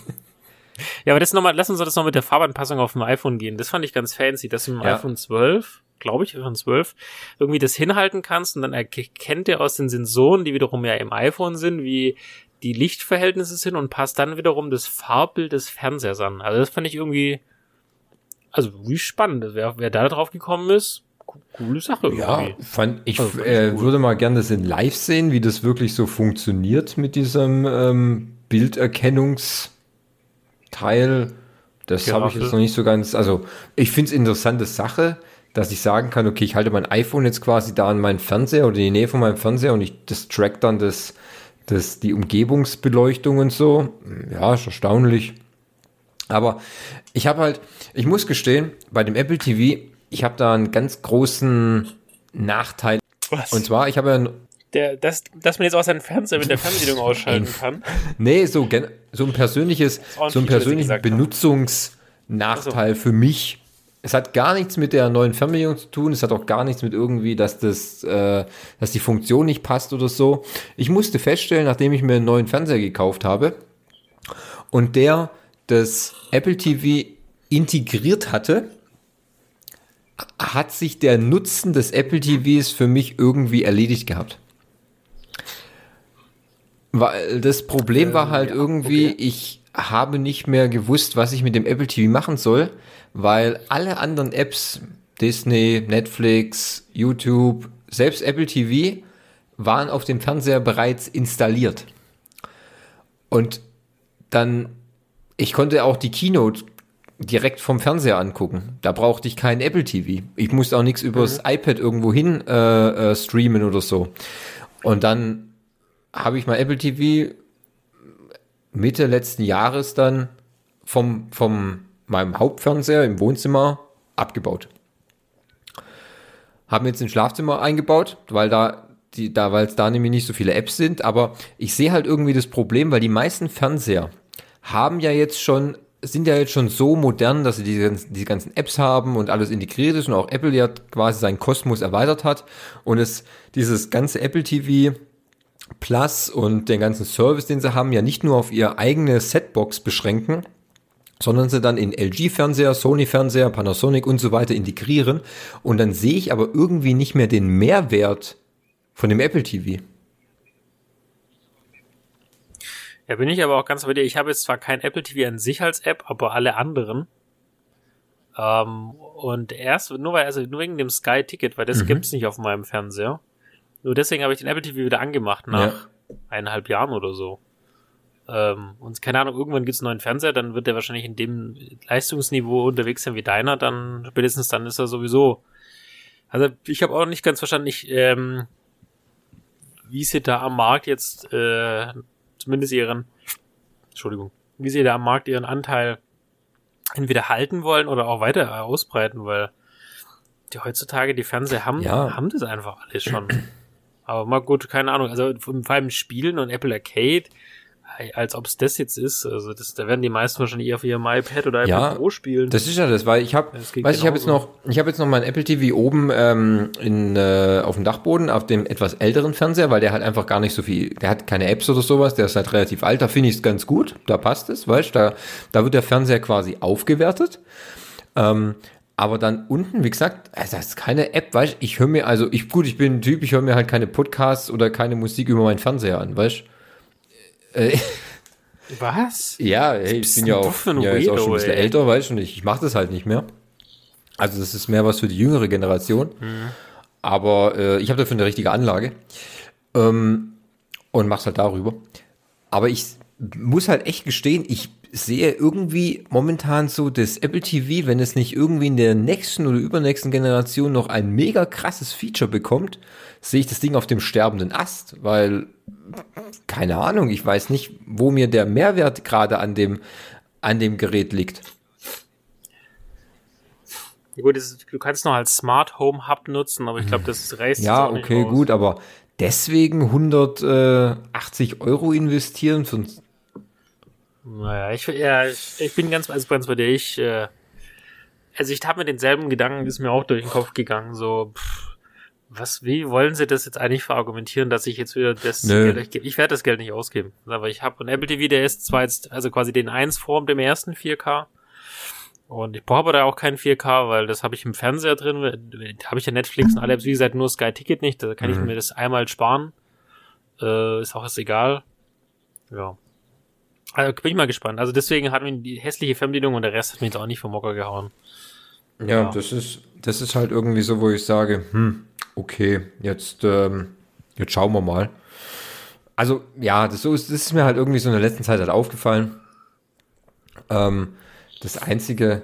Ja, aber das nochmal, lass uns das noch mit der Farbanpassung auf dem iPhone gehen. Das fand ich ganz fancy, dass du im ja. iPhone 12, glaube ich, iPhone 12, irgendwie das hinhalten kannst und dann erkennt er aus den Sensoren, die wiederum ja im iPhone sind, wie die Lichtverhältnisse sind und passt dann wiederum das Farbbild des Fernsehers an. Also das fand ich irgendwie, also wie spannend. Wer, wer da drauf gekommen ist, coole Sache. Irgendwie. Ja, fand ich also, äh, cool. würde mal gerne das in Live sehen, wie das wirklich so funktioniert mit diesem ähm, Bilderkennungs Teil, das habe ich jetzt noch nicht so ganz, also ich finde es interessante Sache, dass ich sagen kann, okay, ich halte mein iPhone jetzt quasi da an meinen Fernseher oder in die Nähe von meinem Fernseher und ich das track dann das, das, die Umgebungsbeleuchtung und so. Ja, ist erstaunlich. Aber ich habe halt, ich muss gestehen, bei dem Apple TV, ich habe da einen ganz großen Nachteil. Was? Und zwar, ich habe ja der, dass, dass man jetzt auch seinen Fernseher mit der Fernbedienung ausschalten kann. Nee, so, so ein persönliches, so ein persönlichen Benutzungsnachteil so. für mich. Es hat gar nichts mit der neuen Fernbedienung zu tun. Es hat auch gar nichts mit irgendwie, dass das, äh, dass die Funktion nicht passt oder so. Ich musste feststellen, nachdem ich mir einen neuen Fernseher gekauft habe und der das Apple TV integriert hatte, hat sich der Nutzen des Apple TVs für mich irgendwie erledigt gehabt. Weil das Problem ähm, war halt ja, irgendwie, okay. ich habe nicht mehr gewusst, was ich mit dem Apple TV machen soll, weil alle anderen Apps, Disney, Netflix, YouTube, selbst Apple TV, waren auf dem Fernseher bereits installiert. Und dann, ich konnte auch die Keynote direkt vom Fernseher angucken. Da brauchte ich keinen Apple TV. Ich musste auch nichts übers mhm. iPad irgendwo hin äh, äh, streamen oder so. Und dann habe ich mal Apple TV Mitte letzten Jahres dann vom, vom meinem Hauptfernseher im Wohnzimmer abgebaut. Haben jetzt ein Schlafzimmer eingebaut, weil da die, da, weil es da nämlich nicht so viele Apps sind, aber ich sehe halt irgendwie das Problem, weil die meisten Fernseher haben ja jetzt schon, sind ja jetzt schon so modern, dass sie diese, diese ganzen Apps haben und alles integriert ist und auch Apple ja quasi seinen Kosmos erweitert hat und es dieses ganze Apple TV Plus und den ganzen Service, den sie haben, ja nicht nur auf ihre eigene Setbox beschränken, sondern sie dann in LG-Fernseher, Sony-Fernseher, Panasonic und so weiter integrieren. Und dann sehe ich aber irgendwie nicht mehr den Mehrwert von dem Apple TV. Ja, bin ich aber auch ganz bei dir. Ich habe jetzt zwar kein Apple TV an sich als App, aber alle anderen. Ähm, und erst, nur weil, also nur wegen dem Sky-Ticket, weil das mhm. gibt's nicht auf meinem Fernseher. Nur deswegen habe ich den Apple TV wieder angemacht nach ja. eineinhalb Jahren oder so. Ähm, und keine Ahnung, irgendwann gibt's einen neuen Fernseher, dann wird der wahrscheinlich in dem Leistungsniveau unterwegs sein wie deiner, dann spätestens dann ist er sowieso. Also ich habe auch nicht ganz verstanden, ich, ähm, wie sie da am Markt jetzt äh, zumindest ihren, Entschuldigung, wie sie da am Markt ihren Anteil entweder halten wollen oder auch weiter ausbreiten, weil die heutzutage die Fernseher haben, ja. haben das einfach alles schon. Aber mal gut, keine Ahnung. Also vor allem Spielen und Apple Arcade, als ob es das jetzt ist. Also das, da werden die meisten wahrscheinlich eher auf ihrem iPad oder iPad ja, Pro spielen. Das ist ja das, weil ich habe, weiß ich habe jetzt noch, ich habe jetzt noch mein Apple TV oben ähm, in äh, auf dem Dachboden auf dem etwas älteren Fernseher, weil der hat einfach gar nicht so viel, der hat keine Apps oder sowas, der ist halt relativ alt. Da finde ich es ganz gut, da passt es, weißt, da da wird der Fernseher quasi aufgewertet. Ähm, aber dann unten, wie gesagt, also das ist keine App, weißt ich höre mir, also ich, gut, ich bin ein Typ, ich höre mir halt keine Podcasts oder keine Musik über meinen Fernseher an, weißt äh, Was? Ja, hey, ich bin ja auch, ja, jetzt auch schon ein bisschen ey. älter, weißt du, und ich, ich mache das halt nicht mehr. Also das ist mehr was für die jüngere Generation. Mhm. Aber äh, ich habe dafür eine richtige Anlage ähm, und mach's halt darüber. Aber ich muss halt echt gestehen, ich sehe irgendwie momentan so das Apple TV, wenn es nicht irgendwie in der nächsten oder übernächsten Generation noch ein mega krasses Feature bekommt, sehe ich das Ding auf dem sterbenden Ast, weil keine Ahnung, ich weiß nicht, wo mir der Mehrwert gerade an dem an dem Gerät liegt. gut, du kannst noch als Smart Home Hub nutzen, aber ich glaube, das reißt Ja, okay, gut, aber deswegen 180 Euro investieren für ein naja, ich, ja, ich bin ganz, also ganz bei dir. Ich, äh, also ich habe mir denselben Gedanken, ist mir auch durch den Kopf gegangen, so, pff, was, wie wollen sie das jetzt eigentlich verargumentieren, dass ich jetzt wieder das Nö. Geld, ich, ich werde das Geld nicht ausgeben. Aber ich habe ein Apple TV, der ist zwar jetzt, also quasi den 1 formt im ersten 4K. Und ich brauche aber da auch keinen 4K, weil das habe ich im Fernseher drin. Da habe ich ja Netflix und alle Apps, wie gesagt, nur Sky Ticket nicht. Da kann mhm. ich mir das einmal sparen. Äh, ist auch jetzt egal. Ja. Also bin ich mal gespannt. Also deswegen hat mir die hässliche Fernbedienung und der Rest hat mich jetzt auch nicht vom Mocker gehauen. Ja, ja, das ist, das ist halt irgendwie so, wo ich sage, hm, okay, jetzt, ähm, jetzt schauen wir mal. Also, ja, das, so ist, das ist mir halt irgendwie so in der letzten Zeit halt aufgefallen. Ähm, das einzige,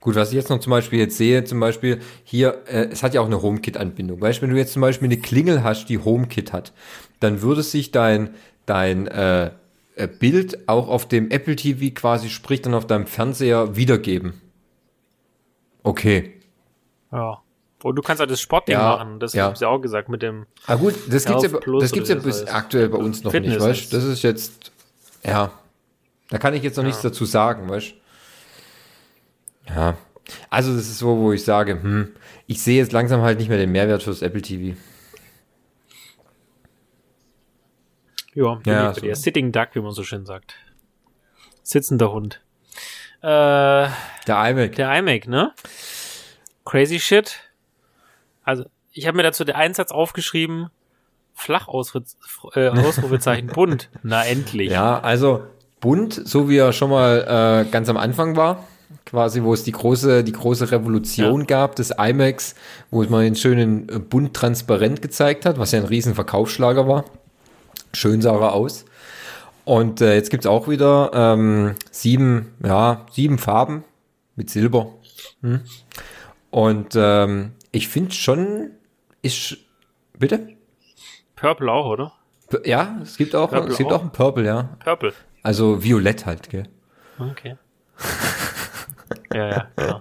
gut, was ich jetzt noch zum Beispiel jetzt sehe, zum Beispiel hier, äh, es hat ja auch eine HomeKit-Anbindung. Weißt du, wenn du jetzt zum Beispiel eine Klingel hast, die HomeKit hat, dann würde sich dein, dein, äh, Bild auch auf dem Apple TV quasi, sprich dann auf deinem Fernseher wiedergeben. Okay. Ja. Und du kannst halt das Sportding ja, machen, das ja. haben sie auch gesagt mit dem. Ah gut, das gibt's ja, das gibt's ja bis heißt. aktuell bei uns noch Fitness nicht, weißt Das ist jetzt, ja, da kann ich jetzt noch ja. nichts dazu sagen, weißt Ja, also das ist so, wo ich sage, hm, ich sehe jetzt langsam halt nicht mehr den Mehrwert fürs Apple TV. Ja, ja so. Sitting Duck, wie man so schön sagt. Sitzender Hund. Äh, der iMac. Der iMac, ne? Crazy Shit. Also, ich habe mir dazu den Einsatz aufgeschrieben, flach äh, Ausrufezeichen bunt. Na, endlich. Ja, also bunt, so wie er schon mal äh, ganz am Anfang war. Quasi, wo es die große, die große Revolution ja. gab des iMacs, wo es mal den schönen äh, bunt transparent gezeigt hat, was ja ein riesen Verkaufsschlager war. Schön sah er aus. Und äh, jetzt gibt's auch wieder ähm, sieben, ja, sieben Farben mit Silber. Hm. Und ähm, ich finde schon, ist. Bitte? Purple auch, oder? Ja, es gibt auch, Purple es gibt auch. auch ein Purple, ja. Purple. Also Violett halt, gell? Okay. ja, ja, genau.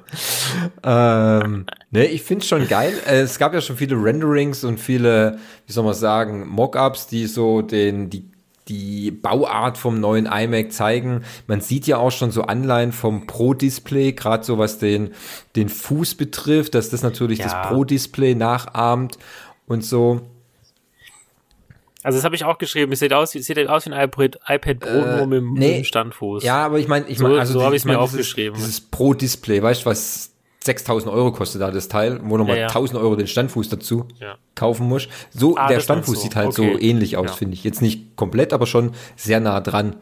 ähm, ne, ich finde schon geil. Es gab ja schon viele Renderings und viele, wie soll man sagen, Mockups, die so den, die, die Bauart vom neuen iMac zeigen. Man sieht ja auch schon so Anleihen vom Pro-Display, gerade so was den, den Fuß betrifft, dass das natürlich ja. das Pro-Display nachahmt und so. Also das habe ich auch geschrieben. Es sieht aus, es sieht halt aus wie ein iPad, iPad Pro äh, nur mit, nee. mit, dem Standfuß. Ja, aber ich meine, ich meine, also so, habe ich mir aufgeschrieben. Dieses Pro-Display, weißt du, was 6000 Euro kostet da das Teil, wo nochmal ja, ja. 1000 Euro den Standfuß dazu ja. kaufen muss. So, ah, der Standfuß so. sieht halt okay. so ähnlich aus, finde ich. Jetzt nicht komplett, aber schon sehr nah dran.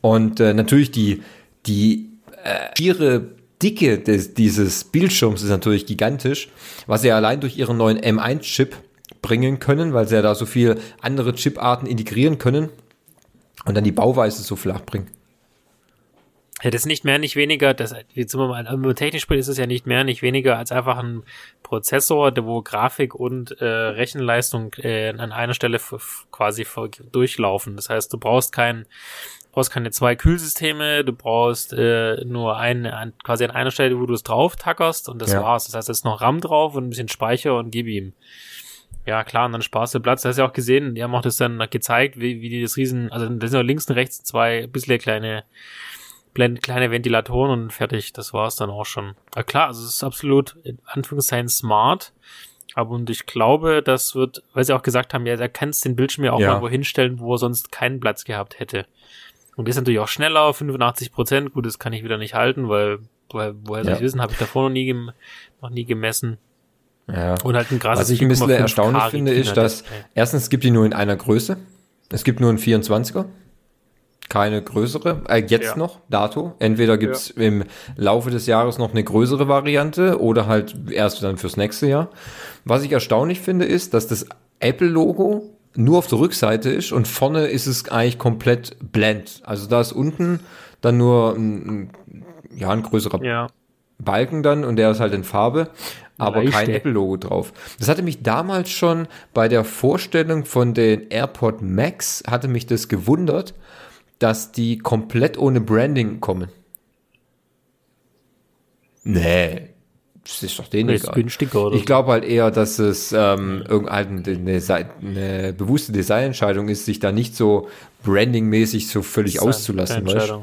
Und äh, natürlich die, die äh, schiere Dicke des, dieses Bildschirms ist natürlich gigantisch, was sie allein durch ihren neuen M1-Chip bringen können, weil sie ja da so viel andere Chiparten integrieren können und dann die Bauweise so flach bringen. Ja, das ist nicht mehr, nicht weniger, das, jetzt sind wir mal, also technisch spricht, ist es ja nicht mehr, nicht weniger als einfach ein Prozessor, wo Grafik und äh, Rechenleistung äh, an einer Stelle quasi durchlaufen. Das heißt, du brauchst kein, brauchst keine zwei Kühlsysteme, du brauchst äh, nur ein, ein, quasi an einer Stelle, wo du es drauf tackerst und das ja. war's. Das heißt, es ist noch RAM drauf und ein bisschen Speicher und gib ihm. Ja, klar, und dann sparst du Platz. Du hast ja auch gesehen, die haben auch das dann gezeigt, wie, wie die das Riesen, also da sind auch links und rechts zwei bisschen kleine blend kleine Ventilatoren und fertig. Das war's dann auch schon. Na klar, also es ist absolut in Anführungszeichen smart. Aber und ich glaube, das wird, weil sie auch gesagt haben, ja, da kannst den Bildschirm ja auch ja. irgendwo hinstellen, wo er sonst keinen Platz gehabt hätte. Und ist natürlich auch schneller, 85 Prozent. Gut, das kann ich wieder nicht halten, weil woher, woher ja. soll ich wissen, habe ich davor noch nie, noch nie gemessen. Ja. Und halt ein Was ich ein bisschen erstaunlich finde, ist, dass erstens es gibt die nur in einer Größe. Es gibt nur einen 24er keine größere, äh, jetzt ja. noch, dato. Entweder gibt's ja. im Laufe des Jahres noch eine größere Variante oder halt erst dann fürs nächste Jahr. Was ich erstaunlich finde, ist, dass das Apple-Logo nur auf der Rückseite ist und vorne ist es eigentlich komplett blend. Also da ist unten dann nur ein, ja, ein größerer ja. Balken dann und der ist halt in Farbe, aber Leichte. kein Apple-Logo drauf. Das hatte mich damals schon bei der Vorstellung von den AirPod Max, hatte mich das gewundert, dass die komplett ohne Branding kommen. Nee, das ist doch denen egal. günstiger, oder? Ich glaube halt eher, dass es ähm, irgendeine eine, eine bewusste Designentscheidung ist, sich da nicht so brandingmäßig so völlig auszulassen. Weißt?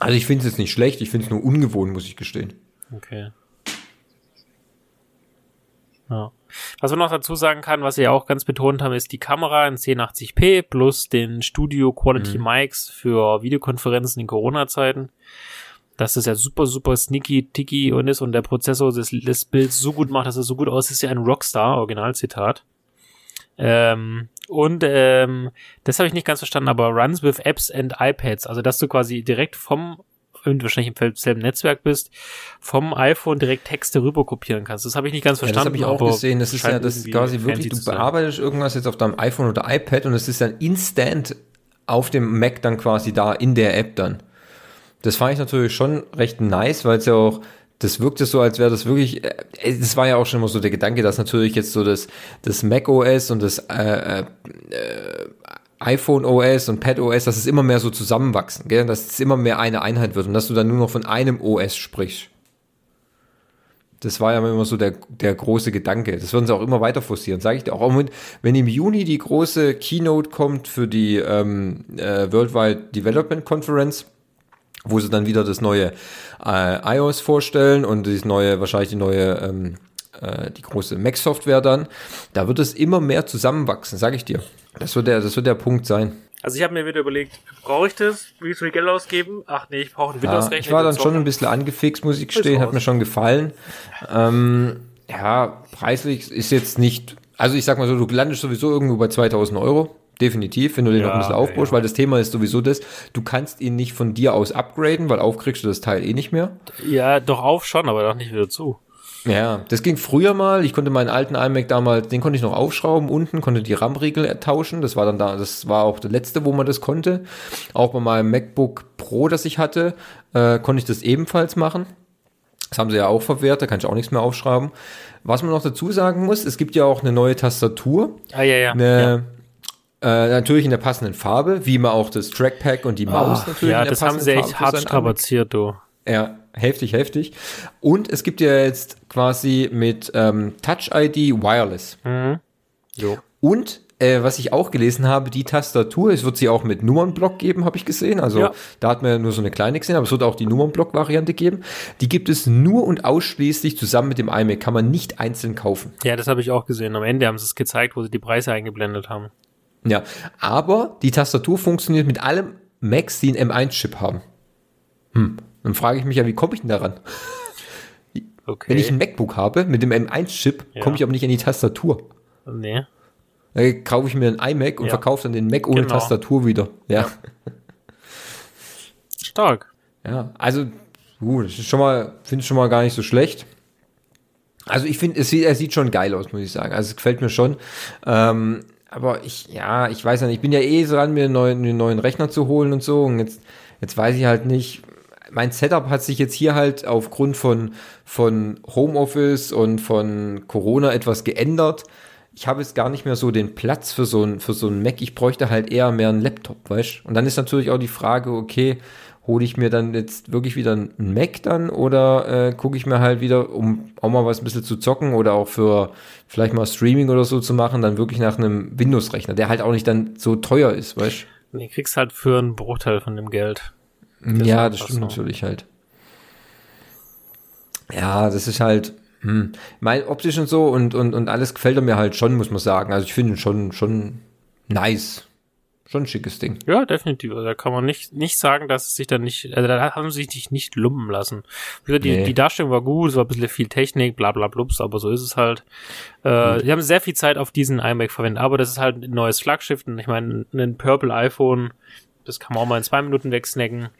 Also ich finde es nicht schlecht, ich finde es nur ungewohnt, muss ich gestehen. Okay. Ja. Was man noch dazu sagen kann, was wir auch ganz betont haben, ist die Kamera in 1080p plus den Studio Quality mhm. Mics für Videokonferenzen in Corona-Zeiten. Dass das ja super, super sneaky, ticky und ist und der Prozessor des, des Bilds so gut macht, dass er so gut aussieht, ist ja ein Rockstar, Originalzitat. Ähm, und ähm, das habe ich nicht ganz verstanden, aber runs with apps and iPads. Also dass du quasi direkt vom und wahrscheinlich im selben Netzwerk bist, vom iPhone direkt Texte rüber kopieren kannst. Das habe ich nicht ganz verstanden. Ja, das habe ich auch gesehen. Das ist ja das quasi wirklich, du bearbeitest irgendwas jetzt auf deinem iPhone oder iPad und es ist dann instant auf dem Mac dann quasi da in der App dann. Das fand ich natürlich schon recht nice, weil es ja auch das wirkte so, als wäre das wirklich, äh, das war ja auch schon immer so der Gedanke, dass natürlich jetzt so das, das Mac OS und das äh, äh, äh iPhone OS und Pad OS, dass es immer mehr so zusammenwachsen, gell? dass es immer mehr eine Einheit wird und dass du dann nur noch von einem OS sprichst. Das war ja immer so der, der große Gedanke. Das würden sie auch immer weiter forcieren, sage ich dir auch. Wenn im Juni die große Keynote kommt für die ähm, äh, Worldwide Development Conference, wo sie dann wieder das neue äh, iOS vorstellen und das neue, wahrscheinlich die neue, ähm, äh, die große Mac-Software dann, da wird es immer mehr zusammenwachsen, sage ich dir. Das wird der, das wird der Punkt sein. Also ich habe mir wieder überlegt, brauche ich das? Will ich so viel Geld ausgeben? Ach nee, ich brauche einen Windows-Rechner. Ja, ich war dann schon ein bisschen angefixt, muss ich gestehen, hat mir schon gefallen. Ähm, ja, preislich ist jetzt nicht, also ich sag mal so, du landest sowieso irgendwo bei 2000 Euro. Definitiv, wenn du den ja, noch ein bisschen aufbaust, ja. weil das Thema ist sowieso das, du kannst ihn nicht von dir aus upgraden, weil aufkriegst du das Teil eh nicht mehr. Ja, doch auf schon, aber doch nicht wieder zu. Ja, das ging früher mal. Ich konnte meinen alten iMac damals, den konnte ich noch aufschrauben unten, konnte die RAM-Riegel tauschen. Das war dann da, das war auch der letzte, wo man das konnte. Auch bei meinem MacBook Pro, das ich hatte, äh, konnte ich das ebenfalls machen. Das haben sie ja auch verwehrt, da kann ich auch nichts mehr aufschrauben. Was man noch dazu sagen muss, es gibt ja auch eine neue Tastatur. Ah, ja, ja. Eine, ja. Äh, natürlich in der passenden Farbe, wie man auch das Trackpack und die Maus oh, natürlich. Ja, das haben sie echt hart strapaziert, du. Ja, heftig, heftig. Und es gibt ja jetzt quasi mit ähm, Touch ID Wireless. Mhm. Jo. Und äh, was ich auch gelesen habe, die Tastatur, es wird sie auch mit Nummernblock geben, habe ich gesehen. Also ja. da hat man ja nur so eine kleine gesehen, aber es wird auch die Nummernblock-Variante geben. Die gibt es nur und ausschließlich zusammen mit dem iMac, kann man nicht einzeln kaufen. Ja, das habe ich auch gesehen. Am Ende haben sie es gezeigt, wo sie die Preise eingeblendet haben. Ja, aber die Tastatur funktioniert mit allem Macs, die einen M1-Chip haben. Hm, dann frage ich mich ja, wie komme ich denn daran? Okay. Wenn ich ein MacBook habe mit dem M1-Chip, ja. komme ich aber nicht an die Tastatur. Nee. Dann kaufe ich mir ein iMac und ja. verkaufe dann den Mac ohne genau. Tastatur wieder. Ja. Stark. Ja, also, uh, das ist schon mal, finde ich schon mal gar nicht so schlecht. Also ich finde, es sieht, er sieht schon geil aus, muss ich sagen. Also es gefällt mir schon. Ähm, aber ich, ja, ich weiß ja nicht, ich bin ja eh dran, mir einen neuen, einen neuen Rechner zu holen und so. Und jetzt, jetzt weiß ich halt nicht, mein Setup hat sich jetzt hier halt aufgrund von, von Homeoffice und von Corona etwas geändert. Ich habe jetzt gar nicht mehr so den Platz für so ein, für so ein Mac. Ich bräuchte halt eher mehr einen Laptop, weißt Und dann ist natürlich auch die Frage, okay, hole ich mir dann jetzt wirklich wieder einen Mac dann oder äh, gucke ich mir halt wieder, um auch mal was ein bisschen zu zocken oder auch für vielleicht mal Streaming oder so zu machen, dann wirklich nach einem Windows-Rechner, der halt auch nicht dann so teuer ist, weißt du? Nee, kriegst halt für einen Bruchteil von dem Geld. Ja, das stimmt so. natürlich halt. Ja, das ist halt, hm, mein optisch und so und, und, und alles gefällt mir halt schon, muss man sagen. Also ich finde schon, schon nice. Schon ein schickes Ding. Ja, definitiv. Also da kann man nicht, nicht sagen, dass es sich dann nicht, also da haben sie sich nicht lumpen lassen. Die, nee. die Darstellung war gut, es war ein bisschen viel Technik, bla bla blups, aber so ist es halt. Äh, die haben sehr viel Zeit auf diesen iMac verwendet, aber das ist halt ein neues Flaggschiff. Und ich meine, ein Purple iPhone, das kann man auch mal in zwei Minuten wegsnacken.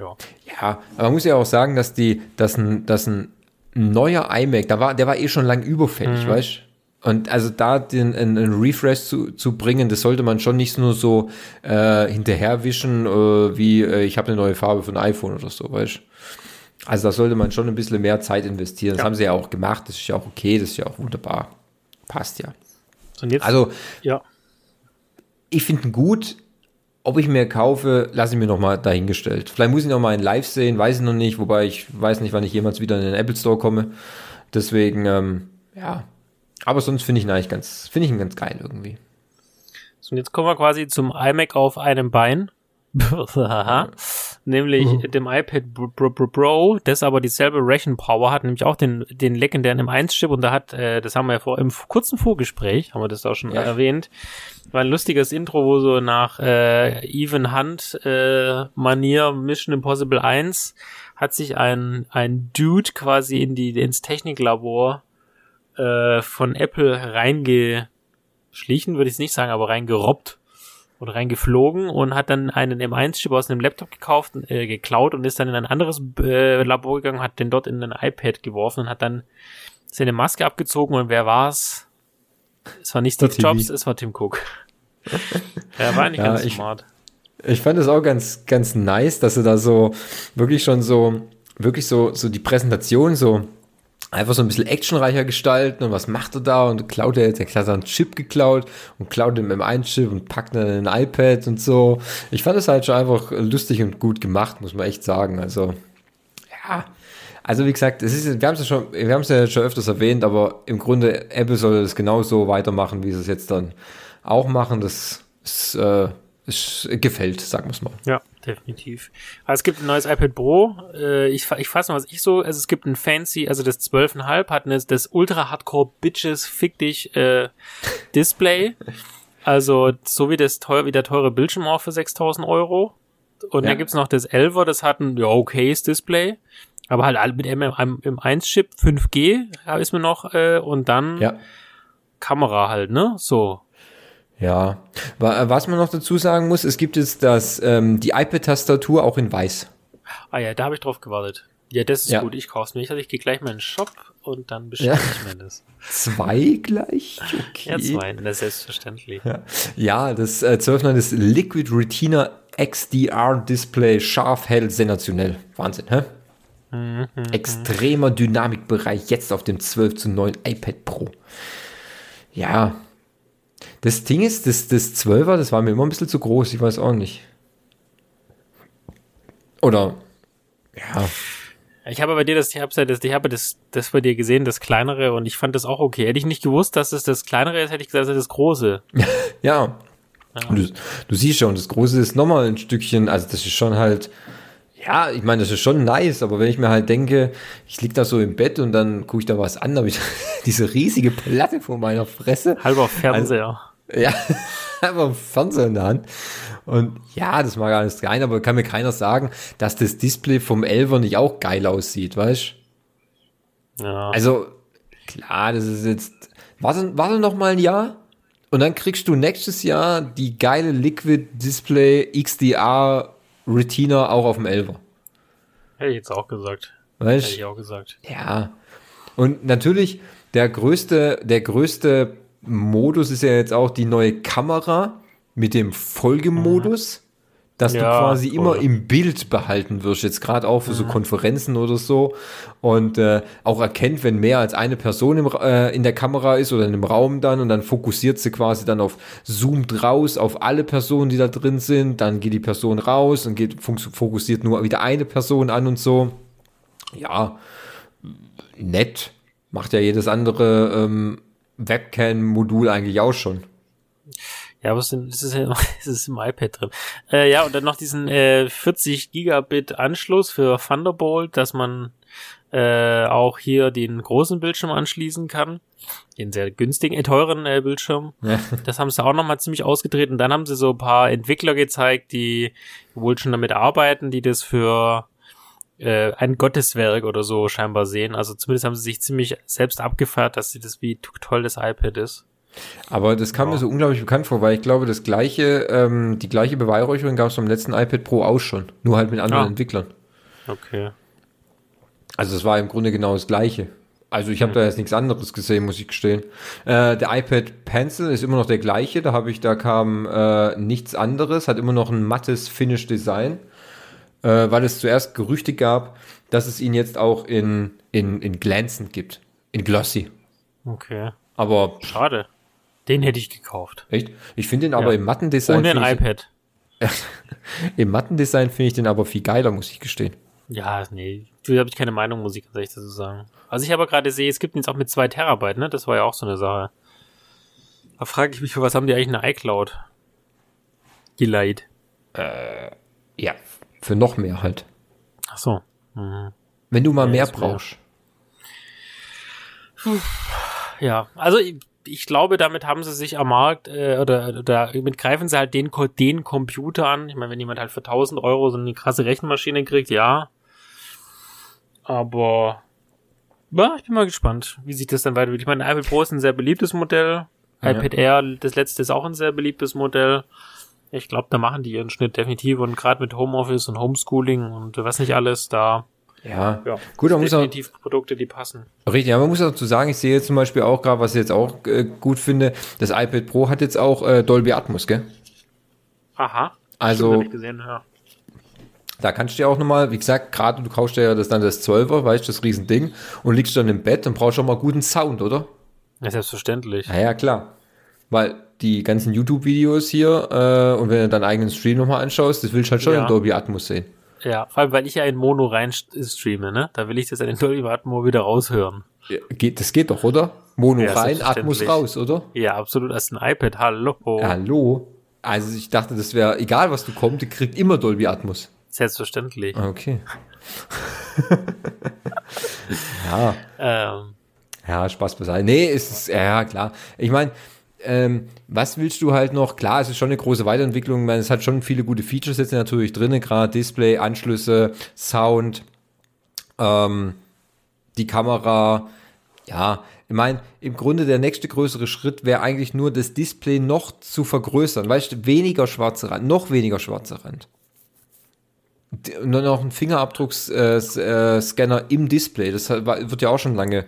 Ja. Ja, aber man muss ja auch sagen, dass die, dass ein, dass ein neuer iMac, da war, der war eh schon lang überfällig, mhm. weißt und also da den einen Refresh zu, zu bringen, das sollte man schon nicht nur so äh, hinterherwischen, äh, wie äh, ich habe eine neue Farbe für ein iPhone oder so, weißt Also da sollte man schon ein bisschen mehr Zeit investieren. Das ja. haben sie ja auch gemacht, das ist ja auch okay, das ist ja auch wunderbar. Passt ja. Jetzt, also, ja. ich finde ihn gut. Ob ich mir kaufe, lasse ich mir noch mal dahingestellt. Vielleicht muss ich noch mal in Live sehen, weiß ich noch nicht, wobei ich weiß nicht, wann ich jemals wieder in den Apple Store komme. Deswegen, ähm, ja, aber sonst finde ich ihn eigentlich ganz, finde ich ihn ganz geil irgendwie. So, und jetzt kommen wir quasi zum iMac auf einem Bein. Nämlich mhm. dem iPad Pro, das aber dieselbe Ration Power hat, nämlich auch den, den legendären M1-Chip und da hat, äh, das haben wir ja vor, im kurzen Vorgespräch, haben wir das auch schon ja. erwähnt, war ein lustiges Intro, wo so nach äh, Even Hunt äh, Manier Mission Impossible 1 hat sich ein, ein Dude quasi in die, ins Techniklabor äh, von Apple reingeschlichen, würde ich es nicht sagen, aber reingerobbt oder reingeflogen und hat dann einen M1-Chip aus einem Laptop gekauft, äh, geklaut und ist dann in ein anderes äh, Labor gegangen, hat den dort in ein iPad geworfen und hat dann seine Maske abgezogen und wer war's? Es war nicht Steve Jobs, es war Tim Cook. er war eigentlich ja, ganz ich, smart. Ich fand es auch ganz, ganz nice, dass er da so wirklich schon so, wirklich so, so die Präsentation so einfach so ein bisschen actionreicher gestalten und was macht er da und klaut er jetzt, er hat einen Chip geklaut und klaut ihn mit dem einen Chip und packt dann in ein iPad und so. Ich fand es halt schon einfach lustig und gut gemacht, muss man echt sagen. Also, ja. Also wie gesagt, es ist, wir haben es ja schon, wir haben es ja schon öfters erwähnt, aber im Grunde Apple soll es genauso weitermachen, wie sie es jetzt dann auch machen. Das ist, äh, gefällt, sagen wir es mal. Ja definitiv. Also es gibt ein neues iPad Pro. Äh, ich, ich fasse mal, was ich so. Also es gibt ein Fancy, also das 12,5 hat eine, das Ultra Hardcore Bitches Fick dich äh, Display. Also so wie das teuer, wie der teure Bildschirm auch für 6000 Euro. Und ja. dann gibt's noch das 11er, das hat ein ja, okayes Display. Aber halt mit M im 1-Chip 5G ist mir noch äh, und dann ja. Kamera halt, ne? So. Ja, was man noch dazu sagen muss, es gibt jetzt das, ähm, die iPad-Tastatur auch in weiß. Ah ja, da habe ich drauf gewartet. Ja, das ist ja. gut, ich kauf's mir. Ich, also ich gehe gleich mal in den Shop und dann bestelle ja. ich mir das. Zwei gleich? Okay. Ja, zwei, das ist selbstverständlich. Ja, ja das äh, 12 ist Liquid Retina XDR Display, scharf, hell, sensationell. Wahnsinn, hä? Mhm, mhm, Extremer Dynamikbereich jetzt auf dem 12 zu 9 iPad Pro. Ja, das Ding ist, das, das 12er, das war mir immer ein bisschen zu groß, ich weiß auch nicht. Oder, ja. Ich habe bei dir das, ich habe das, ich habe das, das bei dir gesehen, das kleinere, und ich fand das auch okay. Hätte ich nicht gewusst, dass es das kleinere ist, hätte ich gesagt, das ist das große. ja. ja. Du, du siehst schon, das große ist nochmal ein Stückchen, also das ist schon halt, ja, ich meine, das ist schon nice, aber wenn ich mir halt denke, ich lieg da so im Bett und dann gucke ich da was an, habe ich diese riesige Platte vor meiner Fresse. Halber Fernseher. Also, ja, einfach ein Fernseher in der Hand. Und ja, das mag alles rein, aber kann mir keiner sagen, dass das Display vom Elver nicht auch geil aussieht, weißt Ja. Also, klar, das ist jetzt, warte, warte noch mal ein Jahr und dann kriegst du nächstes Jahr die geile Liquid Display XDR Retina auch auf dem Elver. Hätte ich jetzt auch gesagt. Weißt? Hätte ich auch gesagt. Ja. Und natürlich, der größte, der größte Modus ist ja jetzt auch die neue Kamera mit dem Folgemodus. Mhm. dass ja, du quasi voll. immer im Bild behalten wirst, jetzt gerade auch für so mhm. Konferenzen oder so und äh, auch erkennt, wenn mehr als eine Person im, äh, in der Kamera ist oder in einem Raum dann und dann fokussiert sie quasi dann auf, zoomt raus auf alle Personen, die da drin sind, dann geht die Person raus und geht, fokussiert nur wieder eine Person an und so. Ja, nett. Macht ja jedes andere ähm, Webcam-Modul eigentlich auch schon. Ja, aber es ist, ja, es ist im iPad drin. Äh, ja, und dann noch diesen äh, 40 Gigabit Anschluss für Thunderbolt, dass man äh, auch hier den großen Bildschirm anschließen kann. Den sehr günstigen, äh, teuren äh, Bildschirm. Ja. Das haben sie auch nochmal ziemlich ausgedreht. Und dann haben sie so ein paar Entwickler gezeigt, die wohl schon damit arbeiten, die das für äh, ein Gotteswerk oder so scheinbar sehen. Also zumindest haben sie sich ziemlich selbst abgefeiert, dass sie das wie toll das iPad ist. Aber das kam ja. mir so unglaublich bekannt vor, weil ich glaube, das gleiche, ähm, die gleiche Beweihräucherung gab es beim letzten iPad Pro auch schon, nur halt mit anderen ah. Entwicklern. Okay. Also es war im Grunde genau das gleiche. Also ich habe hm. da jetzt nichts anderes gesehen, muss ich gestehen. Äh, der iPad Pencil ist immer noch der gleiche. Da habe ich, da kam äh, nichts anderes, hat immer noch ein mattes Finish Design, äh, weil es zuerst Gerüchte gab, dass es ihn jetzt auch in in in glänzend gibt, in glossy. Okay. Aber schade. Den hätte ich gekauft. Echt? Ich finde den aber ja. im Mattendesign. Ohne ein iPad. Im Mattendesign finde ich den aber viel geiler, muss ich gestehen. Ja, nee. Du habe ich keine Meinung, muss ich ganz ehrlich dazu sagen. Also ich aber gerade sehe, es gibt ihn jetzt auch mit zwei Terabyte, ne? Das war ja auch so eine Sache. Da frage ich mich, für was haben die eigentlich eine iCloud? Geleit. Äh, ja, für noch mehr halt. Ach so. Mhm. Wenn du mal ja, mehr brauchst. Ja, also ich, ich, glaube, damit haben sie sich am Markt äh, oder, oder damit greifen sie halt den, den Computer an. Ich meine, wenn jemand halt für 1000 Euro so eine krasse Rechenmaschine kriegt, ja. Aber ja, ich bin mal gespannt, wie sich das dann weiterentwickelt. Ich meine, iPad Pro ist ein sehr beliebtes Modell. Ja. iPad Air, das letzte ist auch ein sehr beliebtes Modell. Ich glaube, da machen die ihren Schnitt definitiv und gerade mit Homeoffice und Homeschooling und was nicht alles, da ja, ja. gut, man muss auch, Produkte, die passen. Richtig, ja, man muss auch dazu sagen, ich sehe jetzt zum Beispiel auch gerade, was ich jetzt auch äh, gut finde, das iPad Pro hat jetzt auch äh, Dolby Atmos, gell? Aha. Also, gesehen, ja. da kannst du ja auch nochmal, wie gesagt, gerade du kaufst ja das dann das 12er, weißt du, das Riesending und liegst dann im Bett, dann brauchst du auch mal guten Sound, oder? Ja, selbstverständlich. Ja, ja, klar. Weil die ganzen YouTube-Videos hier äh, und wenn du deinen eigenen Stream nochmal anschaust, das willst du halt schon ja. in Dolby Atmos sehen. Ja, vor allem, weil ich ja in Mono rein streame, ne? Da will ich das in Dolby Atmos wieder raushören. Ja, geht, das geht doch, oder? Mono ja, rein, Atmos raus, oder? Ja, absolut. Als ein iPad, hallo. Hallo? Also ich dachte, das wäre, egal was du kommst, die kriegt immer Dolby Atmos. Selbstverständlich. Ah, okay. ja. Ähm. Ja, Spaß beiseite. Nee, ist, ja, klar. Ich meine, ähm, was willst du halt noch? Klar, es ist schon eine große Weiterentwicklung. meine, es hat schon viele gute Features jetzt natürlich drin, gerade Display, Anschlüsse, Sound, ähm, die Kamera. Ja, ich meine, im Grunde der nächste größere Schritt wäre eigentlich nur das Display noch zu vergrößern. Weißt du, weniger schwarzer Rand, noch weniger schwarzer Rand. Nur noch ein Fingerabdruckscanner äh, äh, im Display. Das wird ja auch schon lange.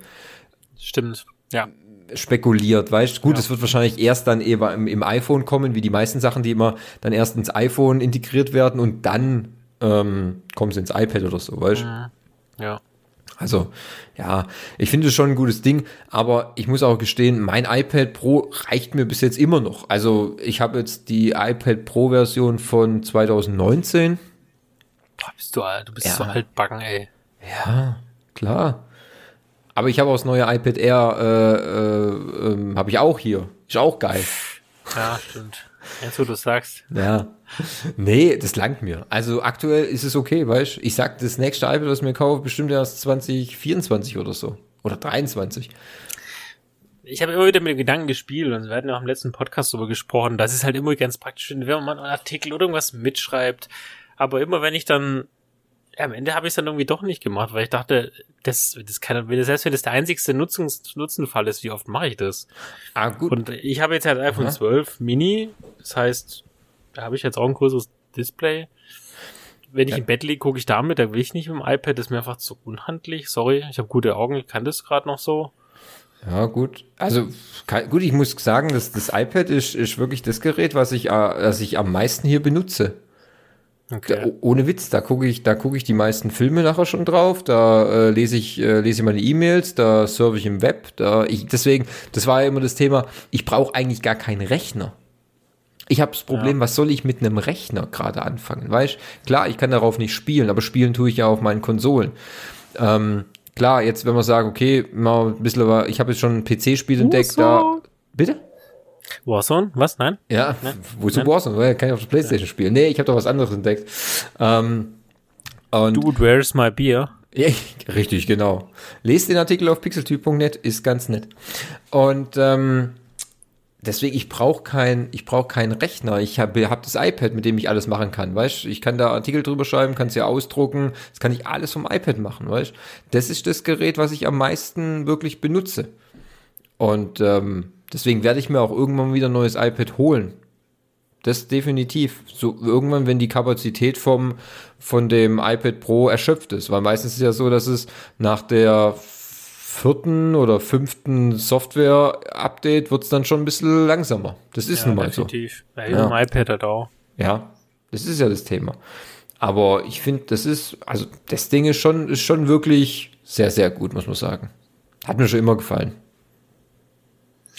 Stimmt. Ja spekuliert, weißt Gut, es wird wahrscheinlich erst dann eben im, im, iPhone kommen, wie die meisten Sachen, die immer dann erst ins iPhone integriert werden und dann ähm, kommen sie ins iPad oder so, weißt mhm. Ja. Also, ja, ich finde es schon ein gutes Ding, aber ich muss auch gestehen, mein iPad Pro reicht mir bis jetzt immer noch. Also, ich habe jetzt die iPad Pro Version von 2019. Boah, bist du, du bist ja. so altbacken, ey. Ja, klar. Aber ich habe auch das neue iPad Air, äh, äh, äh, habe ich auch hier. Ist auch geil. Ja, stimmt. Jetzt, wo du sagst. Ja. Nee, das langt mir. Also aktuell ist es okay, weißt Ich sag, das nächste iPad, was ich mir kaufe, bestimmt erst 2024 oder so. Oder 23. Ich habe immer wieder mit dem Gedanken gespielt und wir hatten ja auch im letzten Podcast darüber gesprochen, das ist halt immer ganz praktisch, wenn man einen Artikel oder irgendwas mitschreibt. Aber immer wenn ich dann am Ende habe ich es dann irgendwie doch nicht gemacht, weil ich dachte, das, das kann, selbst wenn das der einzigste Nutzungs Nutzenfall ist, wie oft mache ich das? Ah, gut. Und ich habe jetzt halt iPhone Aha. 12 Mini, das heißt, da habe ich jetzt auch ein größeres Display. Wenn ich ja. im Bett liege, gucke ich damit, da will ich nicht mit dem iPad, das ist mir einfach zu unhandlich. Sorry, ich habe gute Augen, ich kann das gerade noch so. Ja, gut. Also kann, gut, ich muss sagen, dass das iPad ist, ist wirklich das Gerät, was ich, äh, was ich am meisten hier benutze. Okay. Da, ohne Witz, da gucke ich, da gucke ich die meisten Filme nachher schon drauf, da äh, lese ich, äh, lese ich meine E-Mails, da surfe ich im Web, da ich, deswegen, das war ja immer das Thema, ich brauche eigentlich gar keinen Rechner. Ich habe das Problem, ja. was soll ich mit einem Rechner gerade anfangen? Weißt klar, ich kann darauf nicht spielen, aber spielen tue ich ja auf meinen Konsolen. Ähm, klar, jetzt, wenn man sagt, okay, mal ein bisschen, aber ich habe jetzt schon ein PC-Spiel entdeckt, da. Bitte? Warzone? Was? Nein? Ja, Nein? wozu Nein? Warzone? Kann ich auf der Playstation ja. spielen. Nee, ich habe doch was anderes entdeckt. Ähm, und Dude, where's my beer? Ja, richtig, genau. Lest den Artikel auf pixeltyp.net, ist ganz nett. Und ähm, deswegen, ich brauche kein, ich brauche keinen Rechner. Ich habe hab das iPad, mit dem ich alles machen kann, weißt? Ich kann da Artikel drüber schreiben, kann es ja ausdrucken. Das kann ich alles vom iPad machen, weißt? Das ist das Gerät, was ich am meisten wirklich benutze. Und ähm, Deswegen werde ich mir auch irgendwann wieder ein neues iPad holen. Das definitiv. So irgendwann, wenn die Kapazität vom, von dem iPad Pro erschöpft ist. Weil meistens ist es ja so, dass es nach der vierten oder fünften Software-Update wird es dann schon ein bisschen langsamer. Das ist ja, nun mal definitiv. so. Ja, ja. iPad hat auch. Ja, das ist ja das Thema. Aber ich finde, das ist, also das Ding ist schon, ist schon wirklich sehr, sehr gut, muss man sagen. Hat mir schon immer gefallen.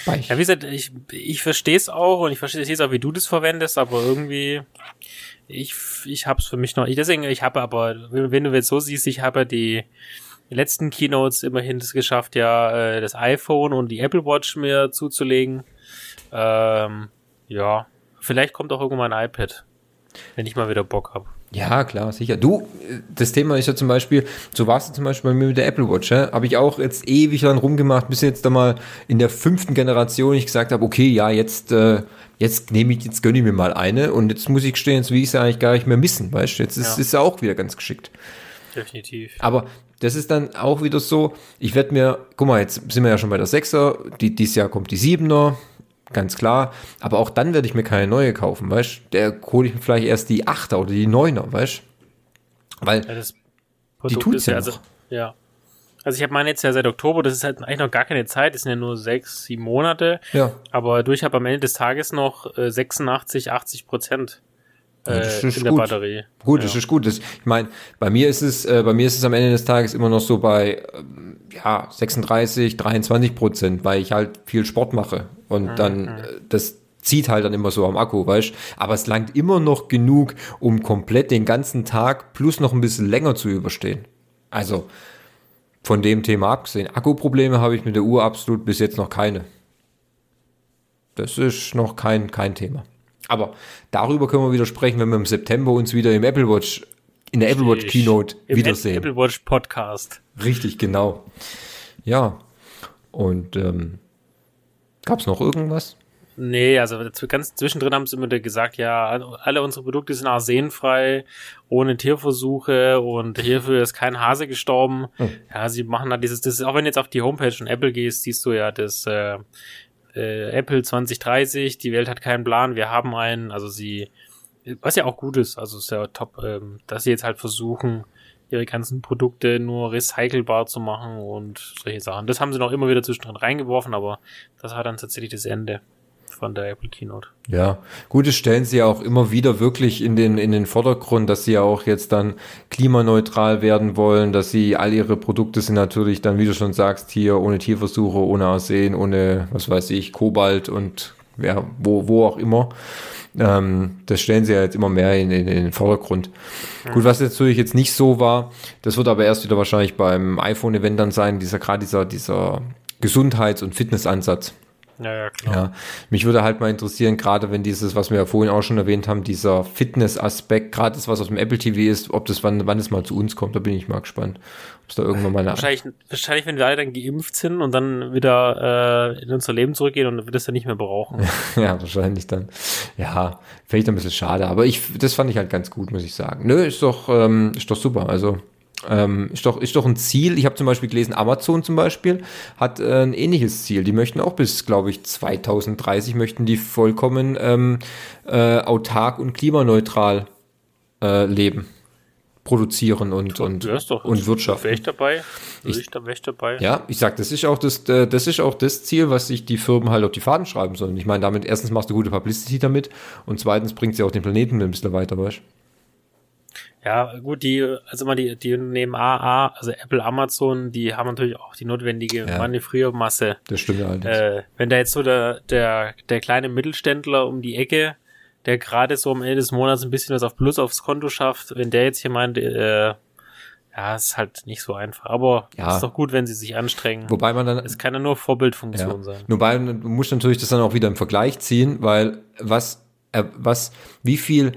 Weich. Ja, wie gesagt, ich, ich verstehe es auch und ich verstehe es auch, wie du das verwendest, aber irgendwie, ich, ich hab's für mich noch, ich, deswegen, ich habe aber, wenn du jetzt so siehst, ich habe die letzten Keynotes immerhin das geschafft, ja, äh, das iPhone und die Apple Watch mir zuzulegen. Ähm, ja, vielleicht kommt auch irgendwann ein iPad, wenn ich mal wieder Bock hab. Ja, klar, sicher. Du, das Thema ist ja zum Beispiel, so warst du zum Beispiel bei mir mit der Apple Watch, ja? habe ich auch jetzt ewig lang rumgemacht, bis jetzt da mal in der fünften Generation ich gesagt habe, okay, ja, jetzt, äh, jetzt nehme ich, jetzt gönne ich mir mal eine und jetzt muss ich gestehen, jetzt will ich sie eigentlich gar nicht mehr missen, weißt du, jetzt ist, ja. ist auch wieder ganz geschickt. Definitiv. Aber das ist dann auch wieder so, ich werde mir, guck mal, jetzt sind wir ja schon bei der Sechser, die, dieses Jahr kommt die Siebener, ganz klar. Aber auch dann werde ich mir keine neue kaufen, weißt Der hole ich mir vielleicht erst die Achter oder die Neuner, weißt Weil ja, die tut's ja, ja also, ja. Also ich habe meine jetzt ja seit Oktober, das ist halt eigentlich noch gar keine Zeit, das sind ja nur sechs, sieben Monate. Ja. Aber durch habe am Ende des Tages noch äh, 86, 80 Prozent äh, das ist in der gut. Batterie. Gut, ja. das ist gut. Das, ich meine, bei mir ist es, äh, bei mir ist es am Ende des Tages immer noch so bei ähm, ja 36, 23 Prozent, weil ich halt viel Sport mache und mhm. dann, äh, das zieht halt dann immer so am Akku, weißt Aber es langt immer noch genug, um komplett den ganzen Tag plus noch ein bisschen länger zu überstehen. Also, von dem Thema abgesehen. Akkuprobleme habe ich mit der Uhr absolut bis jetzt noch keine. Das ist noch kein, kein Thema. Aber darüber können wir wieder sprechen, wenn wir im September uns wieder im Apple Watch, in der Apple Watch Keynote Im wiedersehen. Apple Watch Podcast. Richtig, genau. Ja. Und ähm, Gab es noch irgendwas? Nee, also ganz zwischendrin haben sie immer gesagt, ja, alle unsere Produkte sind arsenfrei, ohne Tierversuche und hierfür ist kein Hase gestorben. Hm. Ja, sie machen da dieses, das ist, auch wenn du jetzt auf die Homepage von Apple gehst, siehst du ja das äh, äh, Apple 2030, die Welt hat keinen Plan, wir haben einen, also sie, was ja auch gut ist, also ist ja top, ähm, dass sie jetzt halt versuchen, ihre ganzen Produkte nur recycelbar zu machen und solche Sachen. Das haben sie noch immer wieder zwischendrin reingeworfen, aber das war dann tatsächlich das Ende von der Apple Keynote. Ja, gut, das stellen sie ja auch immer wieder wirklich in den, in den Vordergrund, dass sie ja auch jetzt dann klimaneutral werden wollen, dass sie all ihre Produkte sind natürlich dann, wie du schon sagst, hier ohne Tierversuche, ohne Arsen, ohne, was weiß ich, Kobalt und ja, wo, wo auch immer. Ähm, das stellen sie ja jetzt immer mehr in, in, in den Vordergrund. Mhm. Gut, was jetzt natürlich jetzt nicht so war, das wird aber erst wieder wahrscheinlich beim iPhone-Event dann sein, dieser gerade dieser, dieser Gesundheits- und Fitnessansatz. Ja, ja, klar. Ja, mich würde halt mal interessieren, gerade wenn dieses, was wir ja vorhin auch schon erwähnt haben, dieser Fitness-Aspekt, gerade das, was aus dem Apple TV ist, ob das wann, wann es mal zu uns kommt, da bin ich mal gespannt. Ob es da irgendwann mal eine wahrscheinlich, wahrscheinlich, wenn wir alle dann geimpft sind und dann wieder äh, in unser Leben zurückgehen und wird es dann nicht mehr brauchen. ja, wahrscheinlich dann. Ja, vielleicht ein bisschen schade, aber ich, das fand ich halt ganz gut, muss ich sagen. Nö, ist doch, ähm, ist doch super. Also ähm, ist, doch, ist doch ein Ziel. Ich habe zum Beispiel gelesen, Amazon zum Beispiel hat äh, ein ähnliches Ziel. Die möchten auch bis, glaube ich, 2030 möchten die vollkommen ähm, äh, autark und klimaneutral äh, leben produzieren und und doch, und wirtschaften. Wäre ich dabei? Ich, ich, da wäre ich dabei. Ja, ich sag, das ist auch das, äh, das ist auch das Ziel, was sich die Firmen halt auf die Fahnen schreiben sollen. Ich meine, damit erstens machst du gute Publicity damit und zweitens bringt sie auch den Planeten ein bisschen weiter, weißt Ja, gut, die, also mal die, die nehmen AA, also Apple, Amazon, die haben natürlich auch die notwendige ja. Manövriermasse. Das stimmt ja. Äh, wenn da jetzt so der, der, der kleine Mittelständler um die Ecke, der gerade so am Ende des Monats ein bisschen was auf Plus aufs Konto schafft, wenn der jetzt hier meint, äh, ja, ist halt nicht so einfach. Aber ja. ist doch gut, wenn sie sich anstrengen. Wobei man dann. Es kann ja nur Vorbildfunktion ja. sein. Wobei, du musst natürlich das dann auch wieder im Vergleich ziehen, weil was, äh, was, wie viel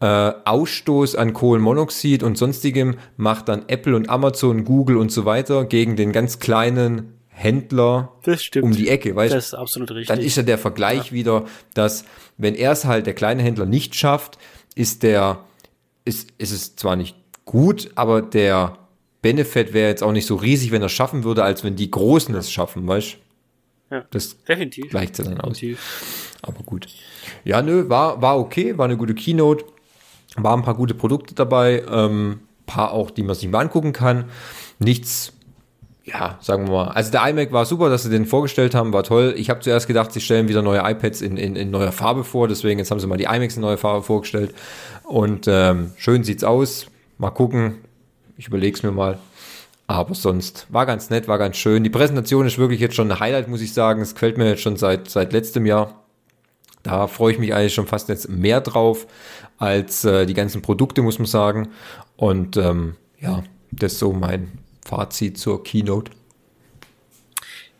äh, Ausstoß an Kohlenmonoxid und sonstigem macht dann Apple und Amazon, Google und so weiter gegen den ganz kleinen Händler um die Ecke, weißt Das ist absolut richtig. Dann ist ja der Vergleich ja. wieder, dass wenn er es halt der kleine Händler nicht schafft, ist der ist, ist es zwar nicht gut, aber der Benefit wäre jetzt auch nicht so riesig, wenn er es schaffen würde, als wenn die Großen es schaffen, weißt Ja, das definitiv. gleicht ja dann definitiv. aus. Aber gut. Ja, nö, war, war okay, war eine gute Keynote. Waren ein paar gute Produkte dabei, ähm, paar auch, die man sich mal angucken kann. Nichts, ja, sagen wir mal. Also der iMac war super, dass sie den vorgestellt haben, war toll. Ich habe zuerst gedacht, sie stellen wieder neue iPads in, in, in neuer Farbe vor, deswegen jetzt haben sie mal die iMacs in neuer Farbe vorgestellt. Und ähm, schön sieht's aus. Mal gucken. Ich überlege es mir mal. Aber sonst war ganz nett, war ganz schön. Die Präsentation ist wirklich jetzt schon ein Highlight, muss ich sagen. Es gefällt mir jetzt schon seit, seit letztem Jahr. Da freue ich mich eigentlich schon fast jetzt mehr drauf als äh, die ganzen Produkte, muss man sagen. Und ähm, ja, das ist so mein Fazit zur Keynote.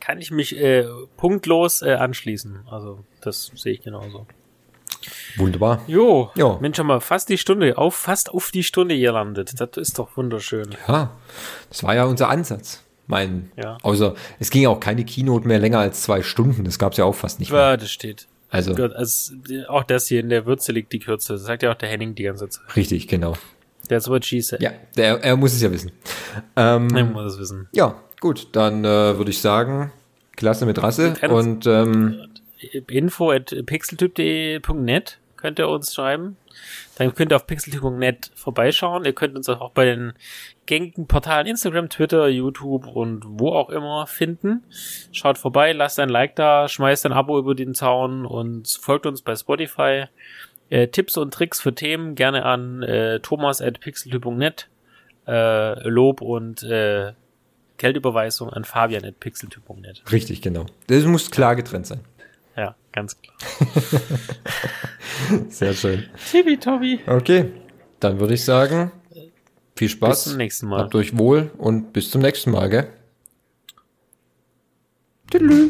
Kann ich mich äh, punktlos äh, anschließen. Also das sehe ich genauso. Wunderbar. Jo, jo. Mensch, haben wir fast die Stunde, auf, fast auf die Stunde gelandet. Das ist doch wunderschön. Ja, das war ja unser Ansatz. Mein, ja. außer es ging ja auch keine Keynote mehr länger als zwei Stunden. Das gab es ja auch fast nicht mehr. Ja, das steht. Also, also, auch das hier in der Würze liegt die Kürze. Das sagt ja auch der Henning die ganze Zeit. Richtig, genau. That's what she said. Ja, der, er muss es ja wissen. Ähm, er muss es wissen. Ja, gut, dann äh, würde ich sagen, klasse mit Rasse und ähm, info at pixeltyp.net könnt ihr uns schreiben. Dann könnt ihr auf pixeltyp.net vorbeischauen. Ihr könnt uns auch bei den gängigen Portalen Instagram, Twitter, YouTube und wo auch immer finden. Schaut vorbei, lasst ein Like da, schmeißt ein Abo über den Zaun und folgt uns bei Spotify. Äh, Tipps und Tricks für Themen gerne an äh, thomas at pixeltyp.net. Äh, Lob und äh, Geldüberweisung an fabian at pixeltyp.net. Richtig, genau. Das muss klar getrennt sein. Ja, ganz klar. Sehr schön. Tibi Tobi. Okay, dann würde ich sagen, viel Spaß. Bis zum nächsten Mal. Habt euch wohl und bis zum nächsten Mal, gell? Tüdelü.